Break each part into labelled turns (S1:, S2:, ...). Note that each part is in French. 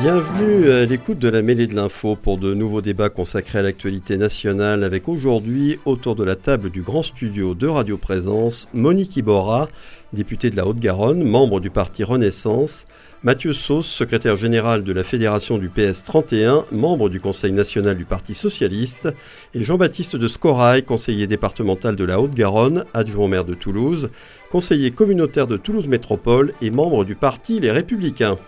S1: Bienvenue à l'écoute de la mêlée de l'info pour de nouveaux débats consacrés à l'actualité nationale avec aujourd'hui autour de la table du grand studio de Radio Présence Monique Iborra, députée de la Haute-Garonne, membre du parti Renaissance, Mathieu Sauce, secrétaire général de la Fédération du PS 31, membre du Conseil national du Parti socialiste, et Jean-Baptiste de Scorail, conseiller départemental de la Haute-Garonne, adjoint maire de Toulouse, conseiller communautaire de Toulouse Métropole et membre du parti Les Républicains.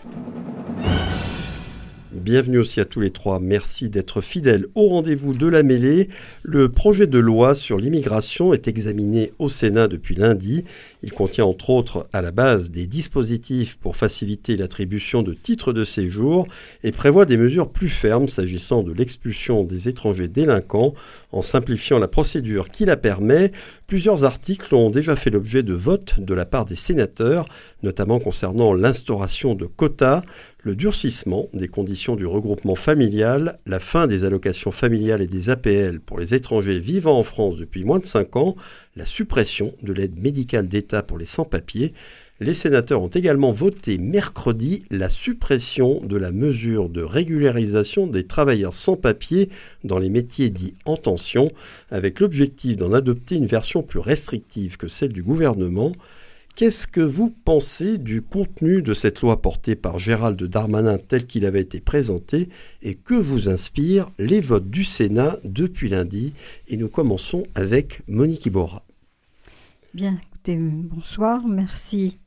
S1: Bienvenue aussi à tous les trois. Merci d'être fidèles au rendez-vous de la mêlée. Le projet de loi sur l'immigration est examiné au Sénat depuis lundi. Il contient entre autres à la base des dispositifs pour faciliter l'attribution de titres de séjour et prévoit des mesures plus fermes s'agissant de l'expulsion des étrangers délinquants en simplifiant la procédure qui la permet. Plusieurs articles ont déjà fait l'objet de votes de la part des sénateurs, notamment concernant l'instauration de quotas, le durcissement des conditions du regroupement familial, la fin des allocations familiales et des APL pour les étrangers vivant en France depuis moins de 5 ans, la suppression de l'aide médicale d'État pour les sans-papiers. Les sénateurs ont également voté mercredi la suppression de la mesure de régularisation des travailleurs sans papiers dans les métiers dits en tension, avec l'objectif d'en adopter une version plus restrictive que celle du gouvernement. Qu'est-ce que vous pensez du contenu de cette loi portée par Gérald Darmanin tel qu'il avait été présenté et que vous inspirent les votes du Sénat depuis lundi? Et nous commençons avec Monique Iborra.
S2: Bien, écoutez, bonsoir, merci.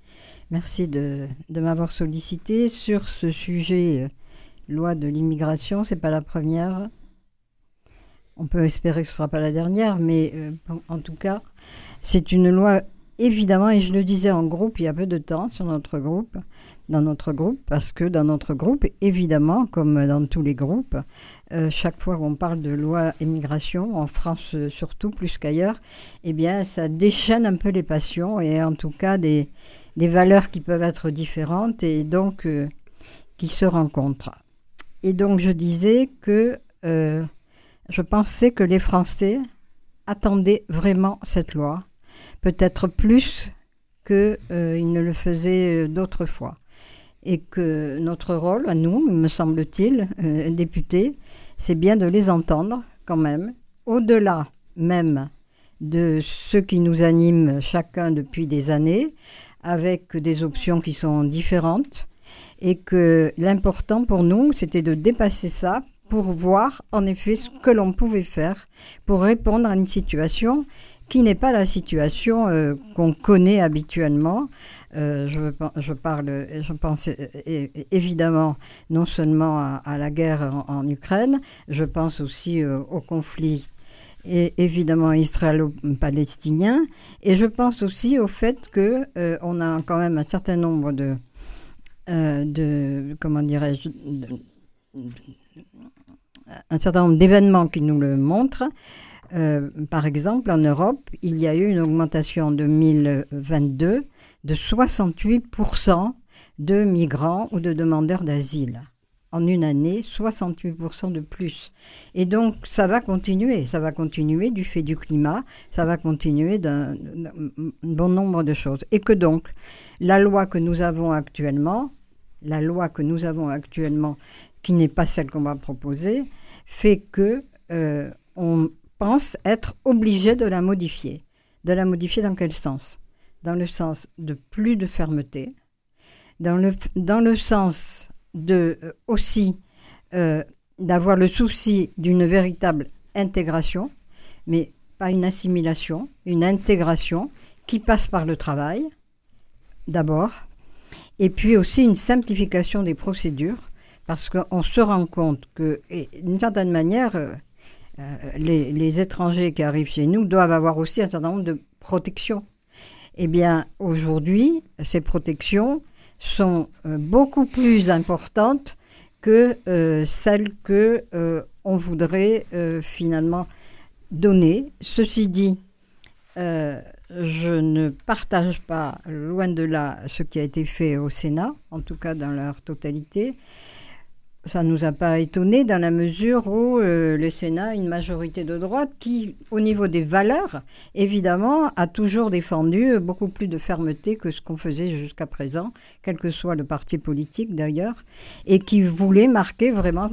S2: Merci de, m'avoir sollicité sur ce sujet, euh, loi de l'immigration. C'est pas la première. On peut espérer que ce sera pas la dernière, mais euh, en tout cas, c'est une loi évidemment, et je le disais en groupe il y a peu de temps sur notre groupe, dans notre groupe, parce que dans notre groupe, évidemment, comme dans tous les groupes, euh, chaque fois qu'on parle de loi immigration, en France surtout, plus qu'ailleurs, eh bien, ça déchaîne un peu les passions et en tout cas des, des valeurs qui peuvent être différentes et donc euh, qui se rencontrent. Et donc, je disais que je pensais que les Français attendaient vraiment cette loi peut-être plus qu'ils euh, ne le faisaient euh, d'autres fois. Et que notre rôle, à nous, me semble-t-il, euh, députés, c'est bien de les entendre quand même, au-delà même de ce qui nous anime chacun depuis des années, avec des options qui sont différentes, et que l'important pour nous, c'était de dépasser ça pour voir en effet ce que l'on pouvait faire pour répondre à une situation qui n'est pas la situation euh, qu'on connaît habituellement. Euh, je, parle, je pense euh, évidemment non seulement à, la guerre en, Ukraine, je pense aussi au conflit et évidemment israélo-palestinien, et je pense aussi au fait que on a quand même un certain nombre de, de comment dirais-je, un certain nombre d'événements qui nous le montrent. Euh, par exemple, en Europe, il y a eu une augmentation en 2022 de 68% de migrants ou de demandeurs d'asile. En une année, 68% de plus. Et donc, ça va continuer. Ça va continuer du fait du climat. Ça va continuer d'un bon nombre de choses. Et que donc, la loi que nous avons actuellement, la loi que nous avons actuellement, qui n'est pas celle qu'on va proposer, fait que euh, on pense être obligé de la modifier. De la modifier dans quel sens? Dans le sens de plus de fermeté, dans le, dans le sens de euh, aussi euh, d'avoir le souci d'une véritable intégration, mais pas une assimilation, une intégration qui passe par le travail, d'abord, et puis aussi une simplification des procédures, parce qu'on se rend compte que, d'une certaine manière, euh, euh, les, étrangers qui arrivent chez nous doivent avoir aussi un certain nombre de protections. Eh bien, aujourd'hui, ces protections sont euh, beaucoup plus importantes que euh, celles que on voudrait finalement donner. Ceci dit, je ne partage pas, loin de là, ce qui a été fait au Sénat, en tout cas dans leur totalité ça ne nous a pas étonné dans la mesure où euh, le Sénat a une majorité de droite qui, au niveau des valeurs, évidemment, a toujours défendu beaucoup plus de fermeté que ce qu'on faisait jusqu'à présent, quel que soit le parti politique d'ailleurs, et qui voulait marquer vraiment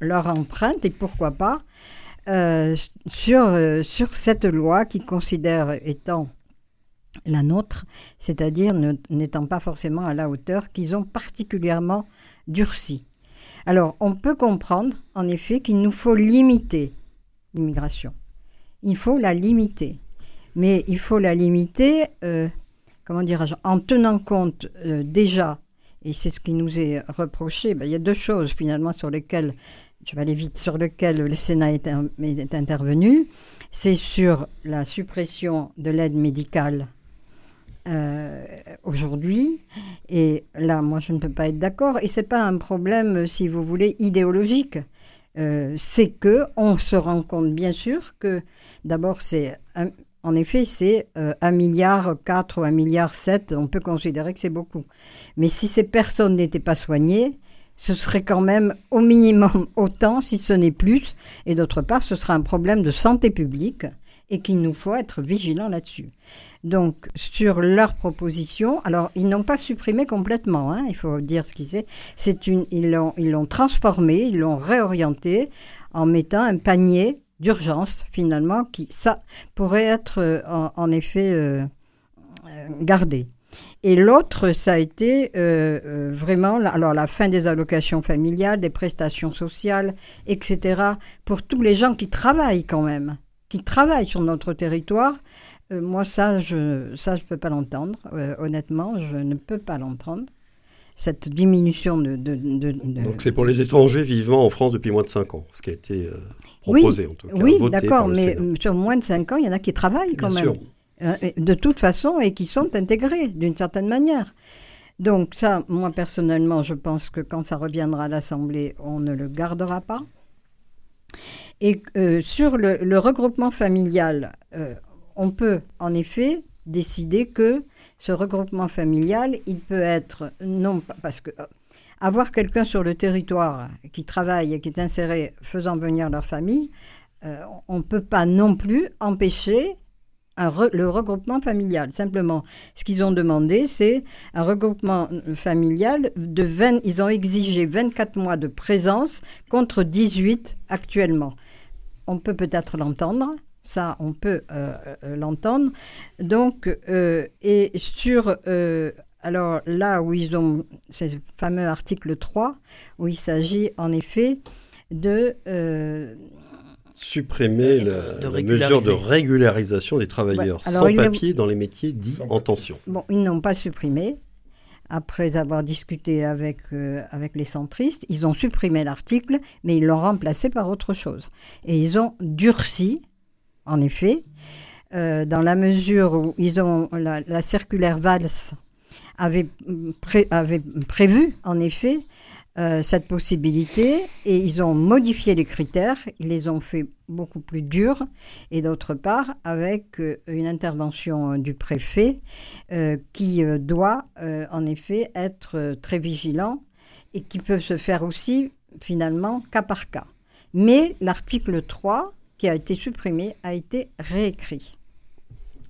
S2: leur empreinte, et pourquoi pas, euh, sur, euh, sur cette loi qui considère étant la nôtre, c'est-à-dire n'étant pas forcément à la hauteur, qu'ils ont particulièrement durci. Alors, on peut comprendre, en effet, qu'il nous faut limiter l'immigration. Il faut la limiter. Mais il faut la limiter, euh, comment dirais-je, en tenant compte euh, déjà, et c'est ce qui nous est reproché, ben, il y a deux choses finalement sur lesquelles, je vais aller vite, sur lesquelles le Sénat est, est intervenu. C'est sur la suppression de l'aide médicale euh, aujourd'hui. Et là, moi, je ne peux pas être d'accord. Et c'est pas un problème, si vous voulez, idéologique. Euh, c'est que on se rend compte, bien sûr, que d'abord, c'est en effet, c'est euh, milliard 4 ou un milliard 7, on peut considérer que c'est beaucoup. Mais si ces personnes n'étaient pas soignées, ce serait quand même au minimum autant, si ce n'est plus. Et d'autre part, ce serait un problème de santé publique et qu'il nous faut être vigilants là-dessus. Donc, sur leur proposition, alors ils n'ont pas supprimé complètement, hein, il faut dire ce qu'ils c'est. c'est une, ils l'ont, ils l'ont transformé, ils l'ont réorienté en mettant un panier d'urgence finalement qui ça pourrait être euh, en, effet euh, euh, gardé. Et l'autre, ça a été vraiment alors la fin des allocations familiales, des prestations sociales, etc. pour tous les gens qui travaillent quand même, qui travaillent sur notre territoire euh, moi, ça, je ça, je peux pas l'entendre. Euh, honnêtement, je ne peux pas l'entendre. Cette diminution de...
S1: Donc c'est pour les étrangers vivant en France depuis moins de 5 ans, ce qui a été euh, proposé
S2: en
S1: tout cas.
S2: Oui, d'accord, mais sur moins de 5 ans, il y en a qui travaillent quand même. de toute façon, et qui sont intégrés d'une certaine manière. Donc ça, moi personnellement, je pense que quand ça reviendra à l'Assemblée, on ne le gardera pas. Et sur le, regroupement familial, on peut en effet décider que ce regroupement familial, il peut être non parce que euh, avoir quelqu'un sur le territoire qui travaille et qui est inséré faisant venir leur famille, euh, on ne peut pas non plus empêcher le regroupement familial. Simplement, ce qu'ils ont demandé, c'est un regroupement familial de 20, ils ont exigé 24 mois de présence contre 18 actuellement. On peut peut-être l'entendre, ça, on peut euh, euh, l'entendre. Donc, euh, et sur. alors là où ils ont. ce fameux article 3, où il s'agit en effet de.
S1: Supprimer la, mesure de régularisation des travailleurs sans papier dans les métiers dits en tension.
S2: Bon, ils n'ont pas supprimé. Après avoir discuté avec, avec les centristes, ils ont supprimé l'article, mais ils l'ont remplacé par autre chose. Et ils ont durci en effet, euh, dans la mesure où ils ont la, circulaire Valls avait, avait, prévu, en effet, euh, cette possibilité et ils ont modifié les critères, ils les ont fait beaucoup plus durs et d'autre part avec euh, une intervention du préfet euh, qui doit en effet être très vigilant et qui peut se faire aussi finalement cas par cas. Mais l'article 3 qui a été supprimé a été réécrit.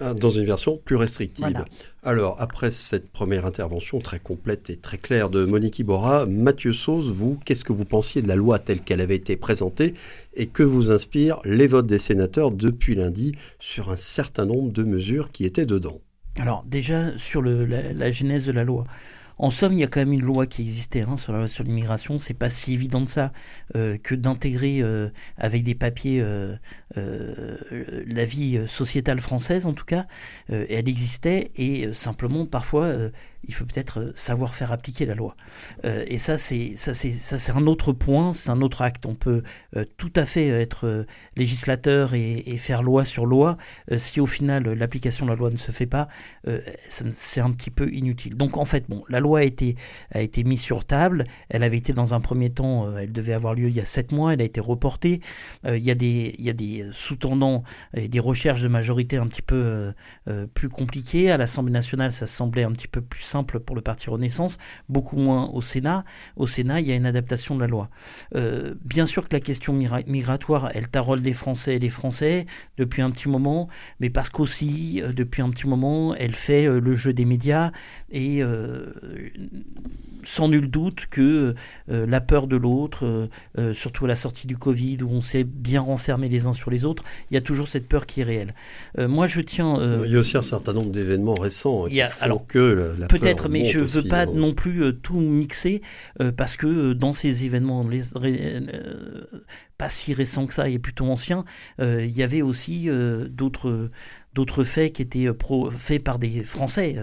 S1: Dans une version plus restrictive. Alors, après cette première intervention très complète et très claire de Monique Iborra, Mathieu Sauze, vous, qu'est-ce que vous pensiez de la loi telle qu'elle avait été présentée et que vous inspirent les votes des sénateurs depuis lundi sur un certain nombre de mesures qui étaient dedans?
S3: Alors, déjà, sur la, la genèse de la loi. En somme, il y a quand même une loi qui existait hein, sur, l'immigration. C'est pas si évident de ça euh, que d'intégrer euh, avec des papiers euh, la vie sociétale française, en tout cas. elle existait et simplement parfois il faut peut-être euh, savoir faire appliquer la loi. Euh, et ça, c'est ça, c'est ça, c'est un autre point, c'est un autre acte. On peut euh, tout à fait être législateur et, faire loi sur loi. si au final l'application de la loi ne se fait pas, c'est un petit peu inutile. Donc en fait, bon, la loi a été a été mise sur table. Elle avait été dans un premier temps, elle devait avoir lieu il y a sept mois. Elle a été reportée. il y a des il y a des sous-tendants et des recherches de majorité un petit peu plus compliquées. À l'Assemblée nationale, ça semblait un petit peu plus simple pour le Parti Renaissance, beaucoup moins au Sénat. Au Sénat, il y a une adaptation de la loi. Euh, bien sûr que la question migratoire, elle tarole les Français et les Français depuis un petit moment, mais parce qu'aussi, euh, depuis un petit moment, elle fait euh, le jeu des médias et sans nul doute que la peur de l'autre, surtout à la sortie du Covid où on s'est bien renfermé les uns sur les autres, il y a toujours cette peur qui est réelle. moi, je tiens.
S1: il y a aussi un certain nombre d'événements récents qui font que la, peur
S3: peut-être, mais je ne veux pas non plus euh, tout mixer euh, parce que euh, dans ces événements pas si récents que ça et plutôt anciens, il y avait aussi d'autres d'autres faits qui étaient faits par des Français.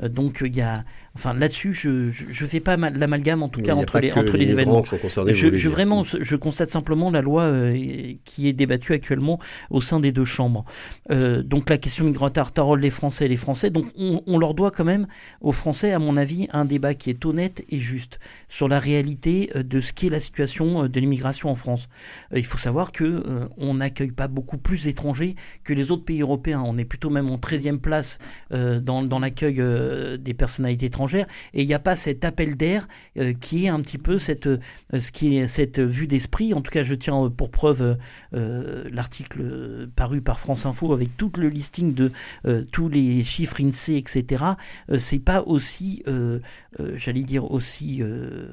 S3: donc il y a Enfin, là-dessus, je ne fais pas l'amalgame, en tout cas, entre les, entre les, événements. je, je vraiment, je constate simplement la loi euh, qui est débattue actuellement au sein des deux chambres. Euh, donc, la question migratoire tarole les Français et les Français. Donc, on, leur doit quand même, aux Français, à mon avis, un débat qui est honnête et juste sur la réalité euh, de ce qu'est la situation de l'immigration en France. Il faut savoir que on n'accueille pas beaucoup plus d'étrangers que les autres pays européens. On est plutôt même en 13e place dans, dans l'accueil des personnalités étrangères et il n'y a pas cet appel d'air euh, qui est un petit peu cette, euh, ce qui est cette vue d'esprit. En tout cas, je tiens pour preuve euh, l'article paru par France Info avec tout le listing de tous les chiffres INSEE, etc. c'est pas aussi, j'allais dire, aussi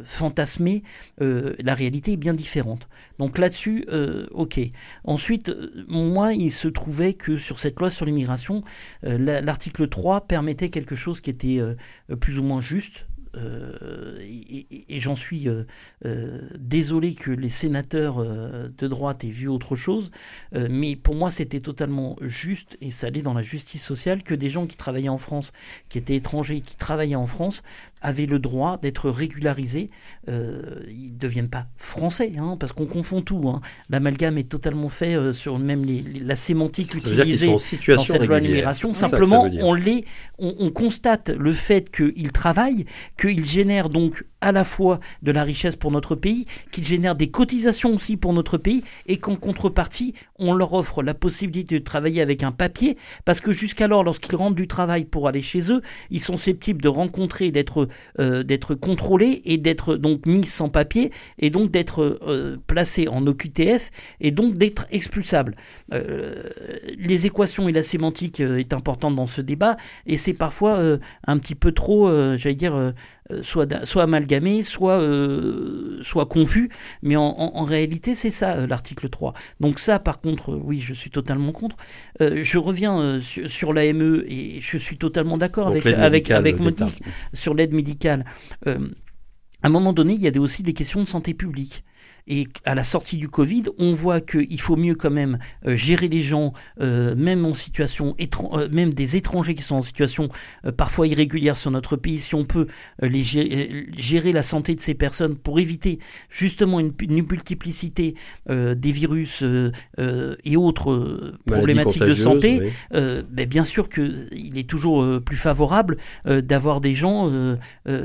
S3: fantasmé. la réalité est bien différente. Donc là-dessus, ok. Ensuite, moi, il se trouvait que sur cette loi sur l'immigration, l'article 3 permettait quelque chose qui était plus ou moins juste. Euh, et, j'en suis euh, euh, désolé que les sénateurs de droite aient vu autre chose, mais pour moi c'était totalement juste et ça allait dans la justice sociale que des gens qui travaillaient en France, qui étaient étrangers, qui travaillaient en France, avaient le droit d'être régularisés. Euh, ils ne deviennent pas français, hein, parce qu'on confond tout. Hein. L'amalgame est totalement fait euh, sur même les, la sémantique utilisée dans cette loi d'immigration. Simplement, on, les, on, on, constate le fait qu'ils travaillent, qu'ils génèrent donc à la fois de la richesse pour notre pays, qu'ils génèrent des cotisations aussi pour notre pays, et qu'en contrepartie, on leur offre la possibilité de travailler avec un papier, parce que jusqu'alors, lorsqu'ils rentrent du travail pour aller chez eux, ils sont susceptibles de rencontrer, d'être euh, d'être contrôlés et d'être donc mis sans papier, et donc d'être euh, placés en OQTF, et donc d'être expulsables. Euh, les équations et la sémantique est importante dans ce débat, et c'est parfois un petit peu trop, j'allais dire, soit, soit amalgamé, soit, euh, soit confus. Mais en, réalité, c'est ça euh, l'article 3. Donc ça, par contre, oui, je suis totalement contre. je reviens sur, l'AME et je suis totalement d'accord avec, avec, avec Monique sur l'aide médicale. à un moment donné, il y a aussi des questions de santé publique. Et à la sortie du Covid, on voit qu'il faut mieux quand même euh, gérer les gens, euh, même en situation, euh, même des étrangers qui sont en situation parfois irrégulière sur notre pays, si on peut les gérer, la santé de ces personnes pour éviter justement une, multiplicité des virus et autres problématiques de santé, ben bien sûr qu'il est toujours plus favorable d'avoir des gens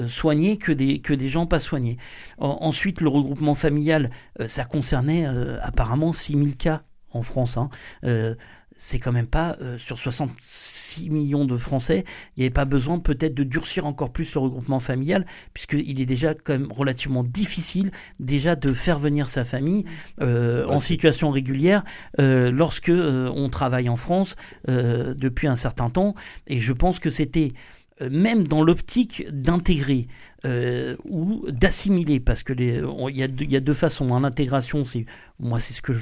S3: soignés que des, que des gens pas soignés. ensuite, le regroupement familial euh, ça concernait euh, apparemment 6000 cas en France. Hein. Euh, c'est quand même pas sur 66 millions de Français, il n'y avait pas besoin peut-être de durcir encore plus le regroupement familial, puisqu'il est déjà quand même relativement difficile déjà de faire venir sa famille en situation régulière lorsque on travaille en France depuis un certain temps. Et je pense que c'était même dans l'optique d'intégrer euh, ou d'assimiler, parce que il y, y, a deux façons. En intégration, c'est moi c'est ce que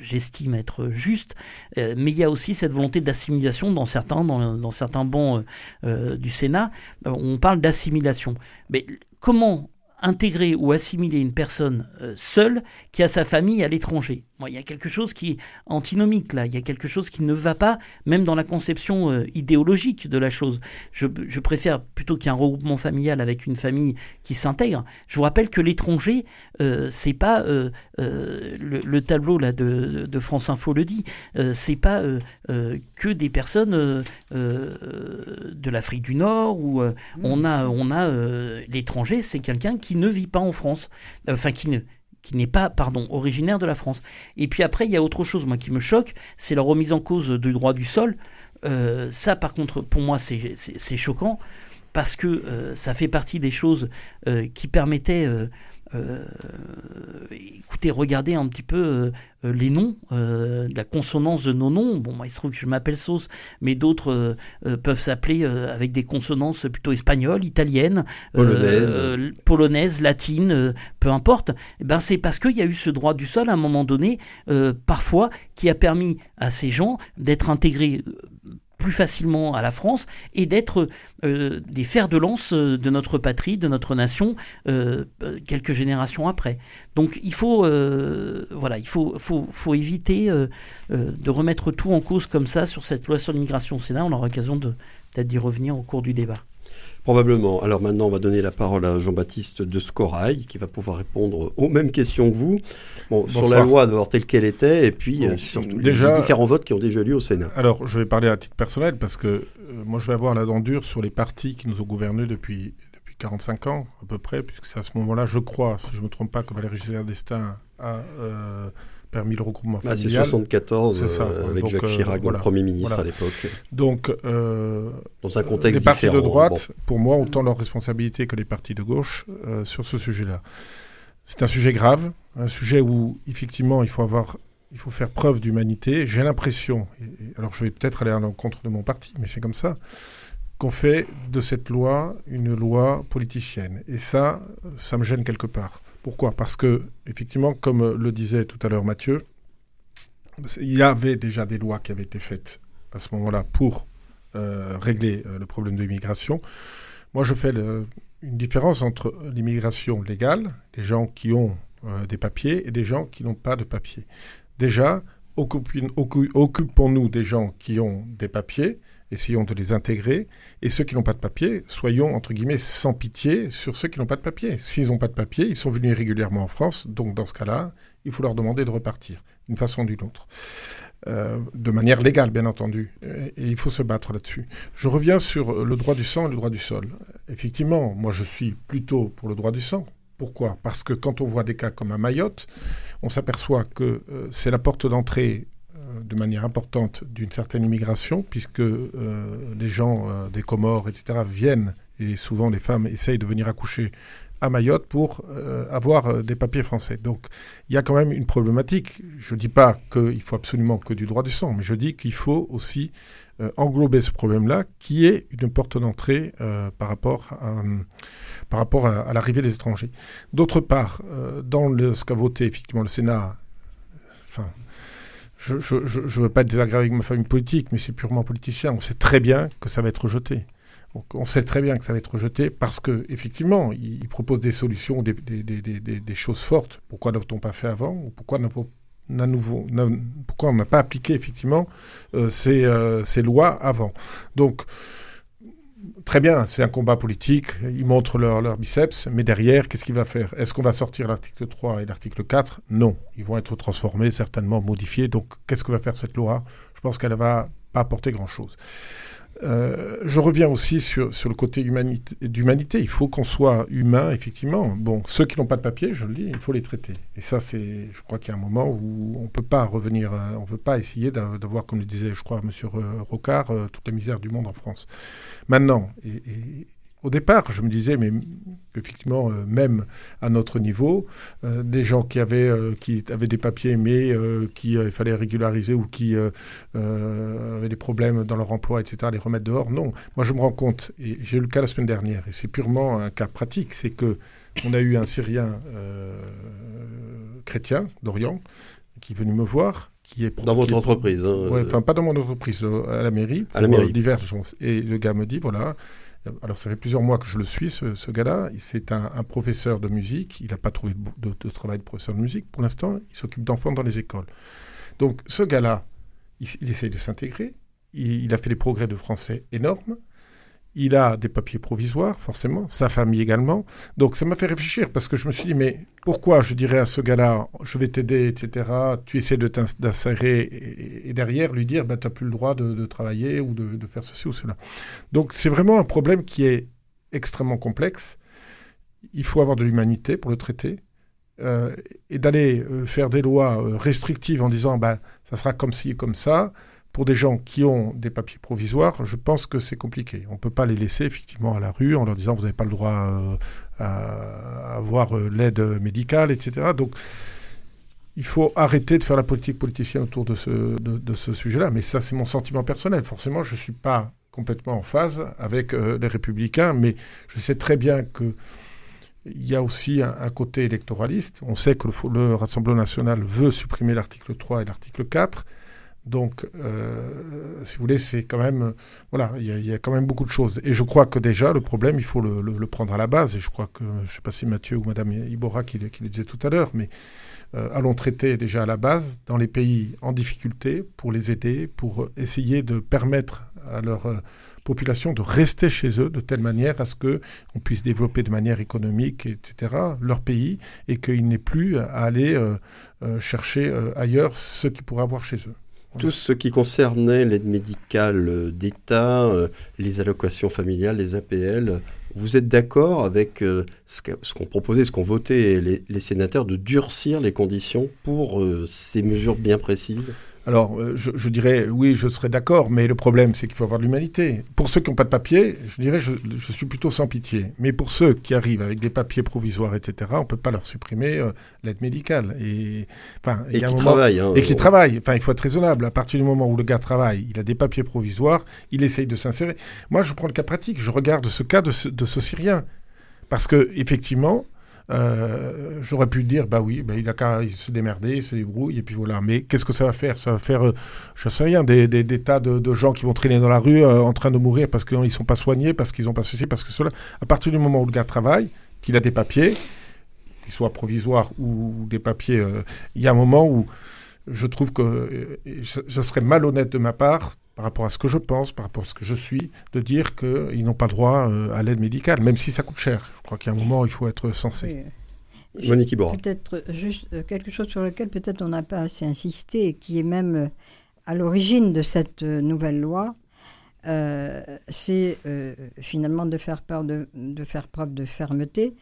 S3: j'estime être juste, euh, mais il y a aussi cette volonté d'assimilation dans certains dans, dans certains bancs euh, du Sénat. on parle d'assimilation, mais comment intégrer ou assimiler une personne seule qui a sa famille à l'étranger? Il y a quelque chose qui est antinomique là, il y a quelque chose qui ne va pas, même dans la conception euh, idéologique de la chose. Je, préfère plutôt qu'il y ait un regroupement familial avec une famille qui s'intègre. Je vous rappelle que l'étranger, euh, c'est pas euh, le, tableau là de, de, France Info le dit, c'est pas que des personnes de l'Afrique du Nord où mmh. on a on a l'étranger, c'est quelqu'un qui ne vit pas en France, enfin qui ne qui n'est pas, pardon, originaire de la France. Et puis après, il y a autre chose, moi, qui me choque, c'est la remise en cause du droit du sol. Euh, ça, par contre, pour moi, c'est choquant, parce que euh, ça fait partie des choses euh, qui permettaient euh, écoutez, regardez un petit peu euh, euh, les noms, la consonance de nos noms. Bon, moi, il se trouve que je m'appelle Sauce, mais d'autres peuvent s'appeler avec des consonances plutôt espagnoles, italiennes, polonaises, latines, peu importe. Eh ben, c'est parce qu'il y a eu ce droit du sol à un moment donné, parfois, qui a permis à ces gens d'être intégrés plus facilement à la France et d'être euh, des fers de lance euh, de notre patrie, de notre nation, euh, quelques générations après. Donc il faut, voilà, il faut, éviter de remettre tout en cause comme ça sur cette loi sur l'immigration au Sénat. On aura l'occasion peut-être d'y revenir au cours du débat.
S1: Probablement. Alors maintenant, on va donner la parole à Jean-Baptiste de Scorail, qui va pouvoir répondre aux mêmes questions que vous, bon, sur la loi d'abord telle qu'elle était, et puis euh, sur les différents votes qui ont déjà lieu au Sénat.
S4: Alors, je vais parler à titre personnel, parce que euh, moi, je vais avoir la dent dure sur les partis qui nous ont gouvernés depuis, depuis 45 ans, à peu près, puisque c'est à ce moment-là, je crois, si je ne me trompe pas, que Valéry Giscard d'Estaing a... Euh, permis le regroupement
S1: familial. c'est 74 euh, avec Jacques euh, Chirac, le Premier ministre à l'époque.
S4: Donc, euh,
S1: dans un contexte
S4: les partis de droite, pour moi, ont autant leur responsabilité que les partis de gauche sur ce sujet-là. C'est un sujet grave, un sujet où effectivement il faut avoir, il faut faire preuve d'humanité. J'ai l'impression, alors je vais peut-être aller à l'encontre de mon parti, mais c'est comme ça, qu'on fait de cette loi une loi politicienne. Et ça, ça me gêne quelque part. Pourquoi? Parce que, effectivement, comme le disait tout à l'heure Mathieu, il y avait déjà des lois qui avaient été faites à ce moment-là pour euh, régler euh, le problème de l'immigration. Moi, je fais une différence entre l'immigration légale, des gens qui ont euh, des papiers, et des gens qui n'ont pas de papiers. Déjà, occupons-nous des gens qui ont des papiers, essayons de les intégrer. Et ceux qui n'ont pas de papier, soyons, entre guillemets, sans pitié sur ceux qui n'ont pas de papier. S'ils n'ont pas de papier, ils sont venus régulièrement en France, donc dans ce cas-là, il faut leur demander de repartir, d'une façon ou d'une autre. Euh, de manière légale, bien entendu. Et, il faut se battre là-dessus. Je reviens sur le droit du sang et le droit du sol. Effectivement, moi je suis plutôt pour le droit du sang. Pourquoi? Parce que quand on voit des cas comme à Mayotte, on s'aperçoit que euh, c'est la porte d'entrée de manière importante d'une certaine immigration, puisque euh, les gens euh, des Comores, etc., viennent, et souvent les femmes essayent de venir accoucher à Mayotte pour avoir des papiers français. Donc il y a quand même une problématique. Je ne dis pas qu'il faut absolument que du droit du sang, mais je dis qu'il faut aussi englober ce problème-là, qui est une porte d'entrée par rapport à, par rapport à, l'arrivée des étrangers. D'autre part, dans ce qu'a voté effectivement le Sénat, enfin, je ne veux pas être avec ma famille politique, mais c'est purement politicien. On sait très bien que ça va être rejeté. on sait très bien que ça va être rejeté parce que effectivement, il, propose des solutions, des, des, choses fortes. Pourquoi n'a-t-on pas fait avant ou pourquoi nouveau, pourquoi on n'a pas appliqué effectivement euh, ces, euh, ces, lois avant? Donc, très bien, c'est un combat politique, ils montrent leur, biceps, mais derrière, qu'est-ce qu'il va faire? Est-ce qu'on va sortir l'article 3 et l'article 4 Non, ils vont être transformés, certainement modifiés. Donc, qu'est-ce que va faire cette loi? Je pense qu'elle ne va pas apporter grand-chose. Euh, je reviens aussi sur, sur le côté d'humanité. Il faut qu'on soit humain, effectivement. Bon, ceux qui n'ont pas de papier, je le dis, il faut les traiter. Et ça, c'est, je crois qu'il y a un moment où on ne peut pas revenir, euh, on peut pas essayer d'avoir, comme le disait, je crois, M. Rocard, euh, toute la misère du monde en France. Maintenant, et au départ, je me disais, mais effectivement, euh, même à notre niveau, euh, des gens qui avaient, euh, qui avaient des papiers, mais qu'il fallait régulariser ou qui avaient des problèmes dans leur emploi, etc., les remettre dehors, non. Moi, je me rends compte, et j'ai eu le cas la semaine dernière, et c'est purement un cas pratique, c'est que on a eu un Syrien chrétien d'Orient qui est venu me voir, qui est
S1: dans votre entreprise.
S4: Hein, enfin, pas dans mon entreprise, à la mairie, à la mairie. diverses choses. Et le gars me dit, voilà, alors ça fait plusieurs mois que je le suis, ce, gars-là. C'est un, professeur de musique. Il n'a pas trouvé de, travail de professeur de musique pour l'instant. Il s'occupe d'enfants dans les écoles. Donc ce gars-là, il, essaye de s'intégrer. il, a fait des progrès de français énormes. Il a des papiers provisoires, forcément, sa famille également. Donc ça m'a fait réfléchir parce que je me suis dit, mais pourquoi je dirais à ce gars-là, je vais t'aider, etc., tu essaies de t'insérer et, derrière lui dire, bah, tu n'as plus le droit de, travailler ou de, faire ceci ou cela. Donc c'est vraiment un problème qui est extrêmement complexe. Il faut avoir de l'humanité pour le traiter. Euh, et d'aller euh, faire des lois euh, restrictives en disant, bah, ça sera comme ci et comme ça pour des gens qui ont des papiers provisoires, je pense que c'est compliqué. On ne peut pas les laisser effectivement à la rue en leur disant vous n'avez pas le droit euh, à, avoir euh, l'aide médicale, etc. Donc il faut arrêter de faire la politique politicienne autour de ce, sujet-là. Mais ça, c'est mon sentiment personnel. Forcément, je ne suis pas complètement en phase avec euh, les républicains, mais je sais très bien que il y a aussi un, un, côté électoraliste. On sait que le, le Rassemblement national veut supprimer l'article 3 et l'article 4. Donc, euh, si vous voulez, c'est quand même, voilà, il y, a quand même beaucoup de choses. Et je crois que déjà, le problème, il faut le, prendre à la base. Et je crois que, je ne sais pas si Mathieu ou Madame Ibora qui, le disait tout à l'heure, mais euh, allons traiter déjà à la base dans les pays en difficulté pour les aider, pour essayer de permettre à leur euh, population de rester chez eux de telle manière à ce qu'on puisse développer de manière économique, etc., leur pays, et qu'il n'ait plus à aller chercher ailleurs ce qu'ils pourraient avoir chez eux.
S1: Tout ce qui concernait l'aide médicale euh, d'État, euh, les allocations familiales, les APL, vous êtes d'accord avec euh, ce qu'ont proposé, ce qu'ont voté les, sénateurs de durcir les conditions pour ces mesures bien précises?
S4: Alors, euh, je, dirais, oui, je serais d'accord, mais le problème, c'est qu'il faut avoir de l'humanité. Pour ceux qui n'ont pas de papier, je dirais, je, suis plutôt sans pitié. Mais pour ceux qui arrivent avec des papiers provisoires, etc., on ne peut pas leur supprimer euh, l'aide médicale.
S1: Et, enfin, et qui travaillent. Hein,
S4: et qui travaillent. Enfin, il faut être raisonnable. À partir du moment où le gars travaille, il a des papiers provisoires, il essaye de s'insérer. Moi, je prends le cas pratique. Je regarde ce cas de ce, de ce Syrien. Parce que, effectivement, euh, j'aurais pu dire, bah oui, bah, il a qu'à se démerder, il se débrouille, et puis voilà. Mais qu'est-ce que ça va faire? Ça va faire, euh, je sais rien, des, des, tas de, gens qui vont traîner dans la rue euh, en train de mourir parce qu'ils ne sont pas soignés, parce qu'ils n'ont pas ceci, parce que cela. À partir du moment où le gars travaille, qu'il a des papiers, qu'ils soient provisoires ou des papiers, il y a un moment où je trouve que ce serait malhonnête de ma part par rapport à ce que je pense, par rapport à ce que je suis, de dire qu'ils n'ont pas droit euh, à l'aide médicale, même si ça coûte cher. Je crois qu'il y a un moment où il faut être sensé.
S1: Monique Iborra.
S2: Peut-être juste euh, quelque chose sur lequel peut-être on n'a pas assez insisté, et qui est même euh, à l'origine de cette nouvelle loi, c'est finalement de faire, peur de, de, faire preuve de fermeté,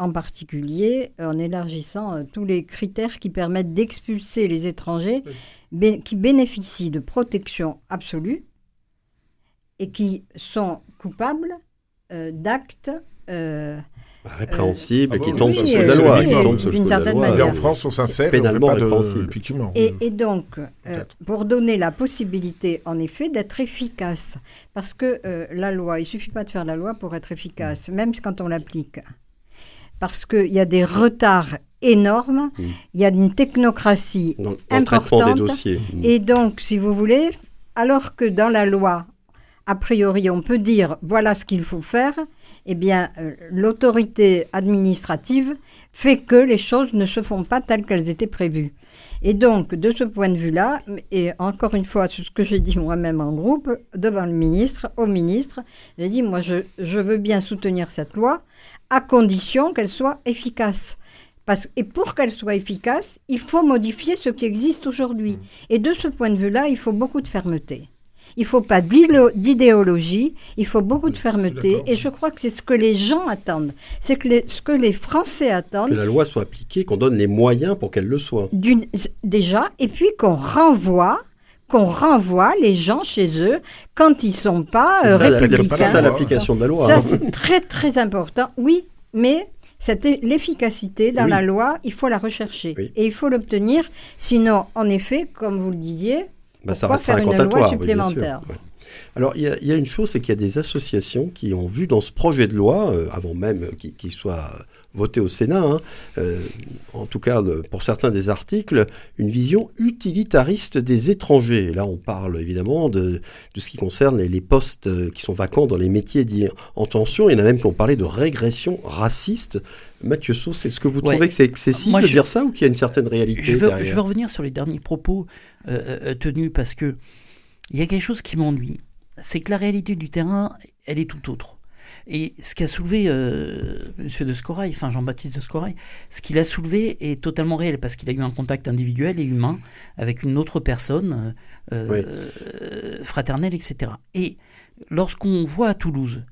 S2: en particulier en élargissant tous les critères qui permettent d'expulser les étrangers qui bénéficient de protection absolue et qui sont coupables euh, d'actes
S1: euh, bah, répréhensibles et qui tombent sous la loi.
S2: D'une certaine manière.
S4: en France, on s'insère
S1: pénalement répréhensible.
S4: Effectivement.
S2: Et, et donc, euh, pour donner la possibilité, en effet, d'être efficace, parce que la loi, il suffit pas de faire la loi pour être efficace, même quand on l'applique parce qu'il y a des retards énormes, il y a une technocratie importante.
S1: Des dossiers.
S2: Et donc, si vous voulez, alors que dans la loi, a priori, on peut dire voilà ce qu'il faut faire, eh bien, euh, l'autorité administrative fait que les choses ne se font pas telles qu'elles étaient prévues. Et donc, de ce point de vue-là, et encore une fois, c'est ce que j'ai dit moi-même en groupe, devant le ministre, au ministre, j'ai dit, moi, je, je, veux bien soutenir cette loi, à condition qu'elle soit efficace. Parce, et pour qu'elle soit efficace, il faut modifier ce qui existe aujourd'hui. Et de ce point de vue-là, il faut beaucoup de fermeté. Il ne faut pas d'idéologie, il faut beaucoup de fermeté. Et je crois que c'est ce que les gens attendent. C'est que ce que les Français attendent.
S1: Que la loi soit appliquée, qu'on donne les moyens pour qu'elle le soit.
S2: Déjà, et puis qu'on renvoie qu'on renvoie les gens chez eux quand ils sont pas euh, républicains.
S1: C'est ça l'application de la loi.
S2: Ça, hein. c'est très très important. Oui, mais l'efficacité dans la loi, il faut la rechercher et il faut l'obtenir. Sinon, en effet, comme vous le disiez,
S1: bah, ça restera faire une loi supplémentaire? Alors, il y, a une chose, c'est qu'il y a des associations qui ont vu dans ce projet de loi, euh, avant même qu'il soit voté au Sénat, hein, euh, en tout cas pour certains des articles, une vision utilitariste des étrangers. là, on parle évidemment de, de ce qui concerne les, postes euh, qui sont vacants dans les métiers dits en tension. Il y en a même qui ont parlé de régression raciste. Mathieu Sauce, est-ce que vous trouvez que c'est excessif de dire ça ou qu'il y a une certaine réalité
S3: je
S1: veux,
S3: derrière Je veux revenir sur les derniers propos euh, tenus parce que il y a quelque chose qui m'ennuie. C'est que la réalité du terrain, elle est tout autre. Et ce qu'a soulevé euh, M. de Scorail, enfin Jean-Baptiste de Scorail, ce qu'il a soulevé est totalement réel parce qu'il a eu un contact individuel et humain avec une autre personne, euh, euh, fraternelle, etc. Et lorsqu'on voit à Toulouse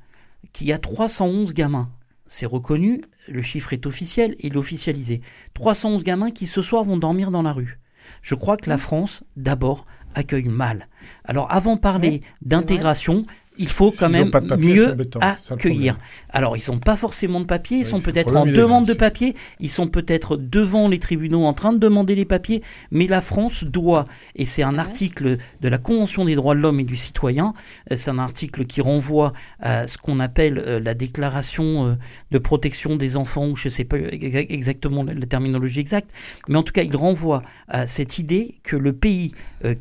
S3: qu'il y a 311 gamins, c'est reconnu, le chiffre est officiel et l'officialisé, 311 gamins qui ce soir vont dormir dans la rue. Je crois que la France, d'abord, accueille mal. Alors avant de parler d'intégration, il faut quand même mieux accueillir. Alors, ils sont pas forcément de papier, ils sont peut-être en demande de papier, ils sont peut-être devant les tribunaux en train de demander les papiers, mais la France doit, et c'est un article de la Convention des droits de l'homme et du citoyen, euh, c'est un article qui renvoie à ce qu'on appelle euh, la déclaration euh, de protection des enfants, ou je ne sais pas exactement la terminologie exacte, mais en tout cas, il renvoie à cette idée que le pays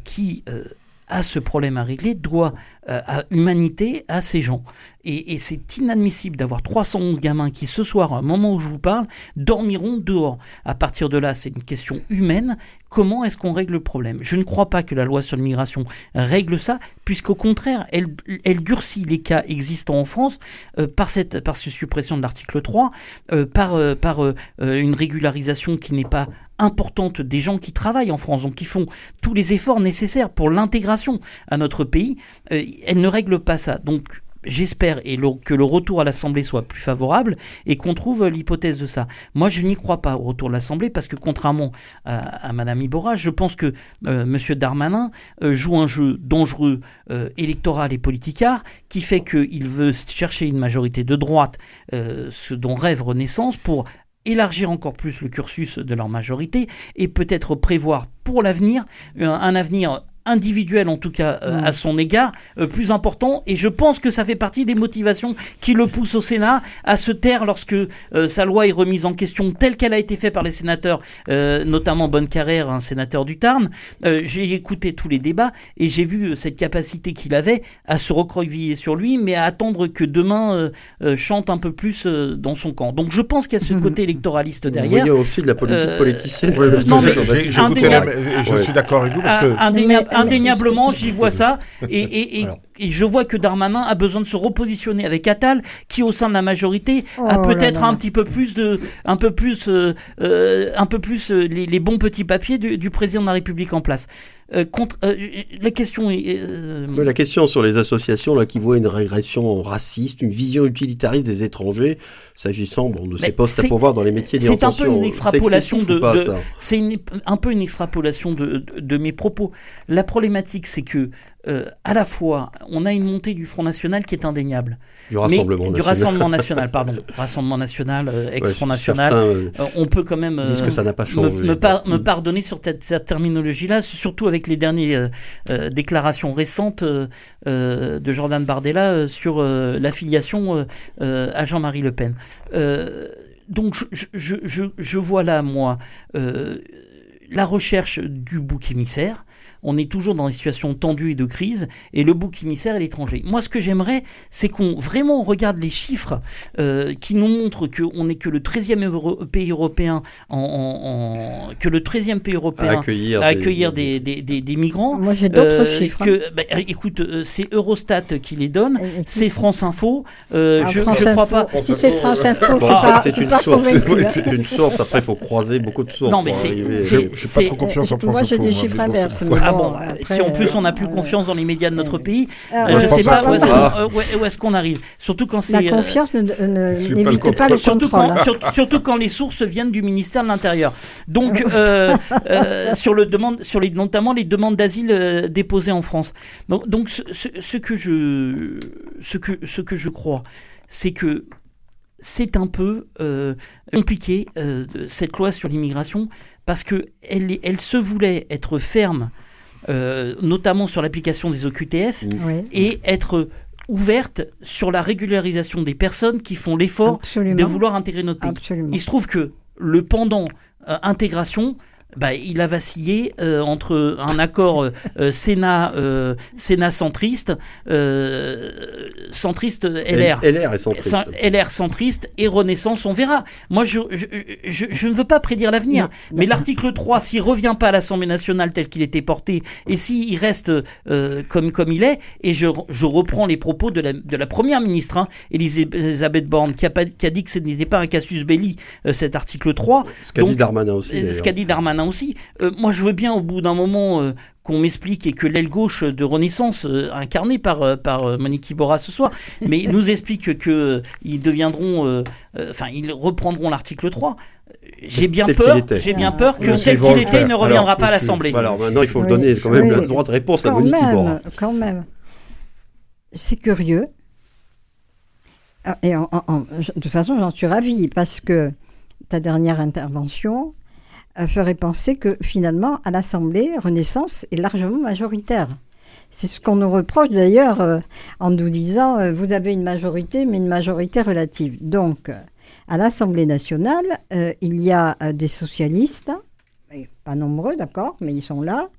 S3: qui a ce problème à régler doit euh, à humanité à ces gens. Et, c'est inadmissible d'avoir 311 gamins qui, ce soir, à un moment où je vous parle, dormiront dehors. À partir de là, c'est une question humaine. Comment est-ce qu'on règle le problème? Je ne crois pas que la loi sur l'immigration règle ça, puisqu'au contraire, elle, elle, durcit les cas existants en France euh, par, cette, par cette suppression de l'article 3, euh, par, par une régularisation qui n'est pas importante des gens qui travaillent en France, donc qui font tous les efforts nécessaires pour l'intégration à notre pays elle ne règle pas ça. Donc j'espère et que le retour à l'Assemblée soit plus favorable et qu'on trouve l'hypothèse de ça. Moi, je n'y crois pas au retour de l'Assemblée parce que contrairement à, Madame Ibora, je pense que euh, Monsieur Darmanin euh, joue un jeu dangereux euh, électoral et politicard qui fait qu'il veut chercher une majorité de droite, ce dont rêve Renaissance, pour élargir encore plus le cursus de leur majorité et peut-être prévoir pour l'avenir un avenir individuel en tout cas euh, à son égard euh, plus important. Et je pense que ça fait partie des motivations qui le poussent au Sénat à se taire lorsque euh, sa loi est remise en question telle qu'elle a été faite par les sénateurs notamment Bonne Carrère un sénateur du Tarn. J'ai écouté tous les débats et j'ai vu cette capacité qu'il avait à se recroqueviller sur lui mais à attendre que demain chante un peu plus dans son camp. Donc je pense qu'il y a ce côté électoraliste derrière.
S1: Vous voyez aussi de la politique. politicienne
S4: je, suis d'accord avec vous parce que
S3: indéniablement, j'y vois ça. Et, je vois que Darmanin a besoin de se repositionner avec Attal, qui au sein de la majorité a oh peut-être un petit peu plus de, un peu plus, euh, euh, un peu plus euh, les, bons petits papiers du, président de la République en place. Contre, la question
S1: La question sur les associations là, qui voient une régression raciste, une vision utilitariste des étrangers, s'agissant bon, de ces postes à pourvoir dans les métiers
S3: C'est un peu une extrapolation de. c'est un peu une extrapolation de, de, mes propos. La problématique, c'est que euh, à la fois, on a une montée du Front National qui est indéniable.
S1: Du Rassemblement
S3: National. Du Rassemblement National, pardon. Rassemblement National, euh, ex-Front National. Euh, on peut quand même
S1: que ça n'a pas changé.
S3: Me, me, pardonner sur cette, terminologie-là, surtout avec les dernières déclarations récentes de Jordan Bardella sur l'affiliation à Jean-Marie Le Pen. donc je, je, je, vois là, moi, la recherche du bouc émissaire, on est toujours dans des situations tendues et de crise, et le bouc émissaire est l'étranger. Moi, ce que j'aimerais, c'est qu'on vraiment regarde les chiffres euh, qui nous montrent qu'on n'est que le 13e pays européen, en, que le 13e pays européen à accueillir, des, des, migrants.
S2: Moi, j'ai d'autres euh, chiffres.
S3: Que, bah, écoute, euh, c'est Eurostat qui les donne, c'est France Info. je ne crois pas.
S2: Si c'est France Info,
S1: c'est une source. C'est une source. Après, il faut croiser beaucoup de sources. Non, mais
S4: c'est. Je n'ai pas trop confiance en France
S2: Info. Moi, j'ai des chiffres inverses.
S3: Ah bon, si en plus on n'a plus confiance dans les médias de notre pays, je ne sais pas où est-ce qu'on arrive. Surtout quand c'est.
S2: La confiance n'évite pas le contrôle.
S3: Surtout quand les sources viennent du ministère de l'Intérieur. Donc, sur le demande, sur les, notamment les demandes d'asile déposées en France. Donc, ce que je, ce que, ce que je crois, c'est que c'est un peu compliqué, cette loi sur l'immigration, parce qu'elle elle se voulait être ferme euh, notamment sur l'application des OQTF, et être ouverte sur la régularisation des personnes qui font l'effort de vouloir intégrer notre pays. Il se trouve que le pendant euh, intégration, bah, il a vacillé euh, entre un accord euh, euh, Sénat, Sénat centriste, centriste LR.
S1: LR et centriste.
S3: LR centriste et Renaissance, on verra. Moi, je, je, je, ne veux pas prédire l'avenir, mais l'article 3, s'il revient pas à l'Assemblée nationale tel qu'il était porté, et s'il reste comme, comme il est, et je, je reprends les propos de la, de la Première ministre, hein, Elisabeth Borne, qui a, qui a dit que ce n'était pas un casus belli, cet article 3.
S1: Ce qu'a dit Darmanin aussi.
S3: Ce qu'a dit Darmanin aussi. Euh, moi, je veux bien, au bout d'un moment, euh, qu'on m'explique et que l'aile gauche de Renaissance, euh, incarnée par, par Monique Iborra ce soir, mais nous explique qu'ils deviendront, enfin, ils reprendront l'article 3 j'ai bien peur, j'ai bien peur que tel qu'il était, il ne reviendra pas à l'Assemblée.
S1: Alors maintenant, il faut donner quand même le droit de réponse à Monique Iborra.
S2: Quand même, c'est curieux. Ah, et de toute façon, j'en suis ravie parce que ta dernière intervention, ferait penser que finalement, à l'Assemblée, Renaissance est largement majoritaire. C'est ce qu'on nous reproche d'ailleurs euh, en nous disant euh, vous avez une majorité, mais une majorité relative. Donc, euh, à l'Assemblée nationale, il y a des socialistes, pas nombreux, d'accord, mais ils sont là.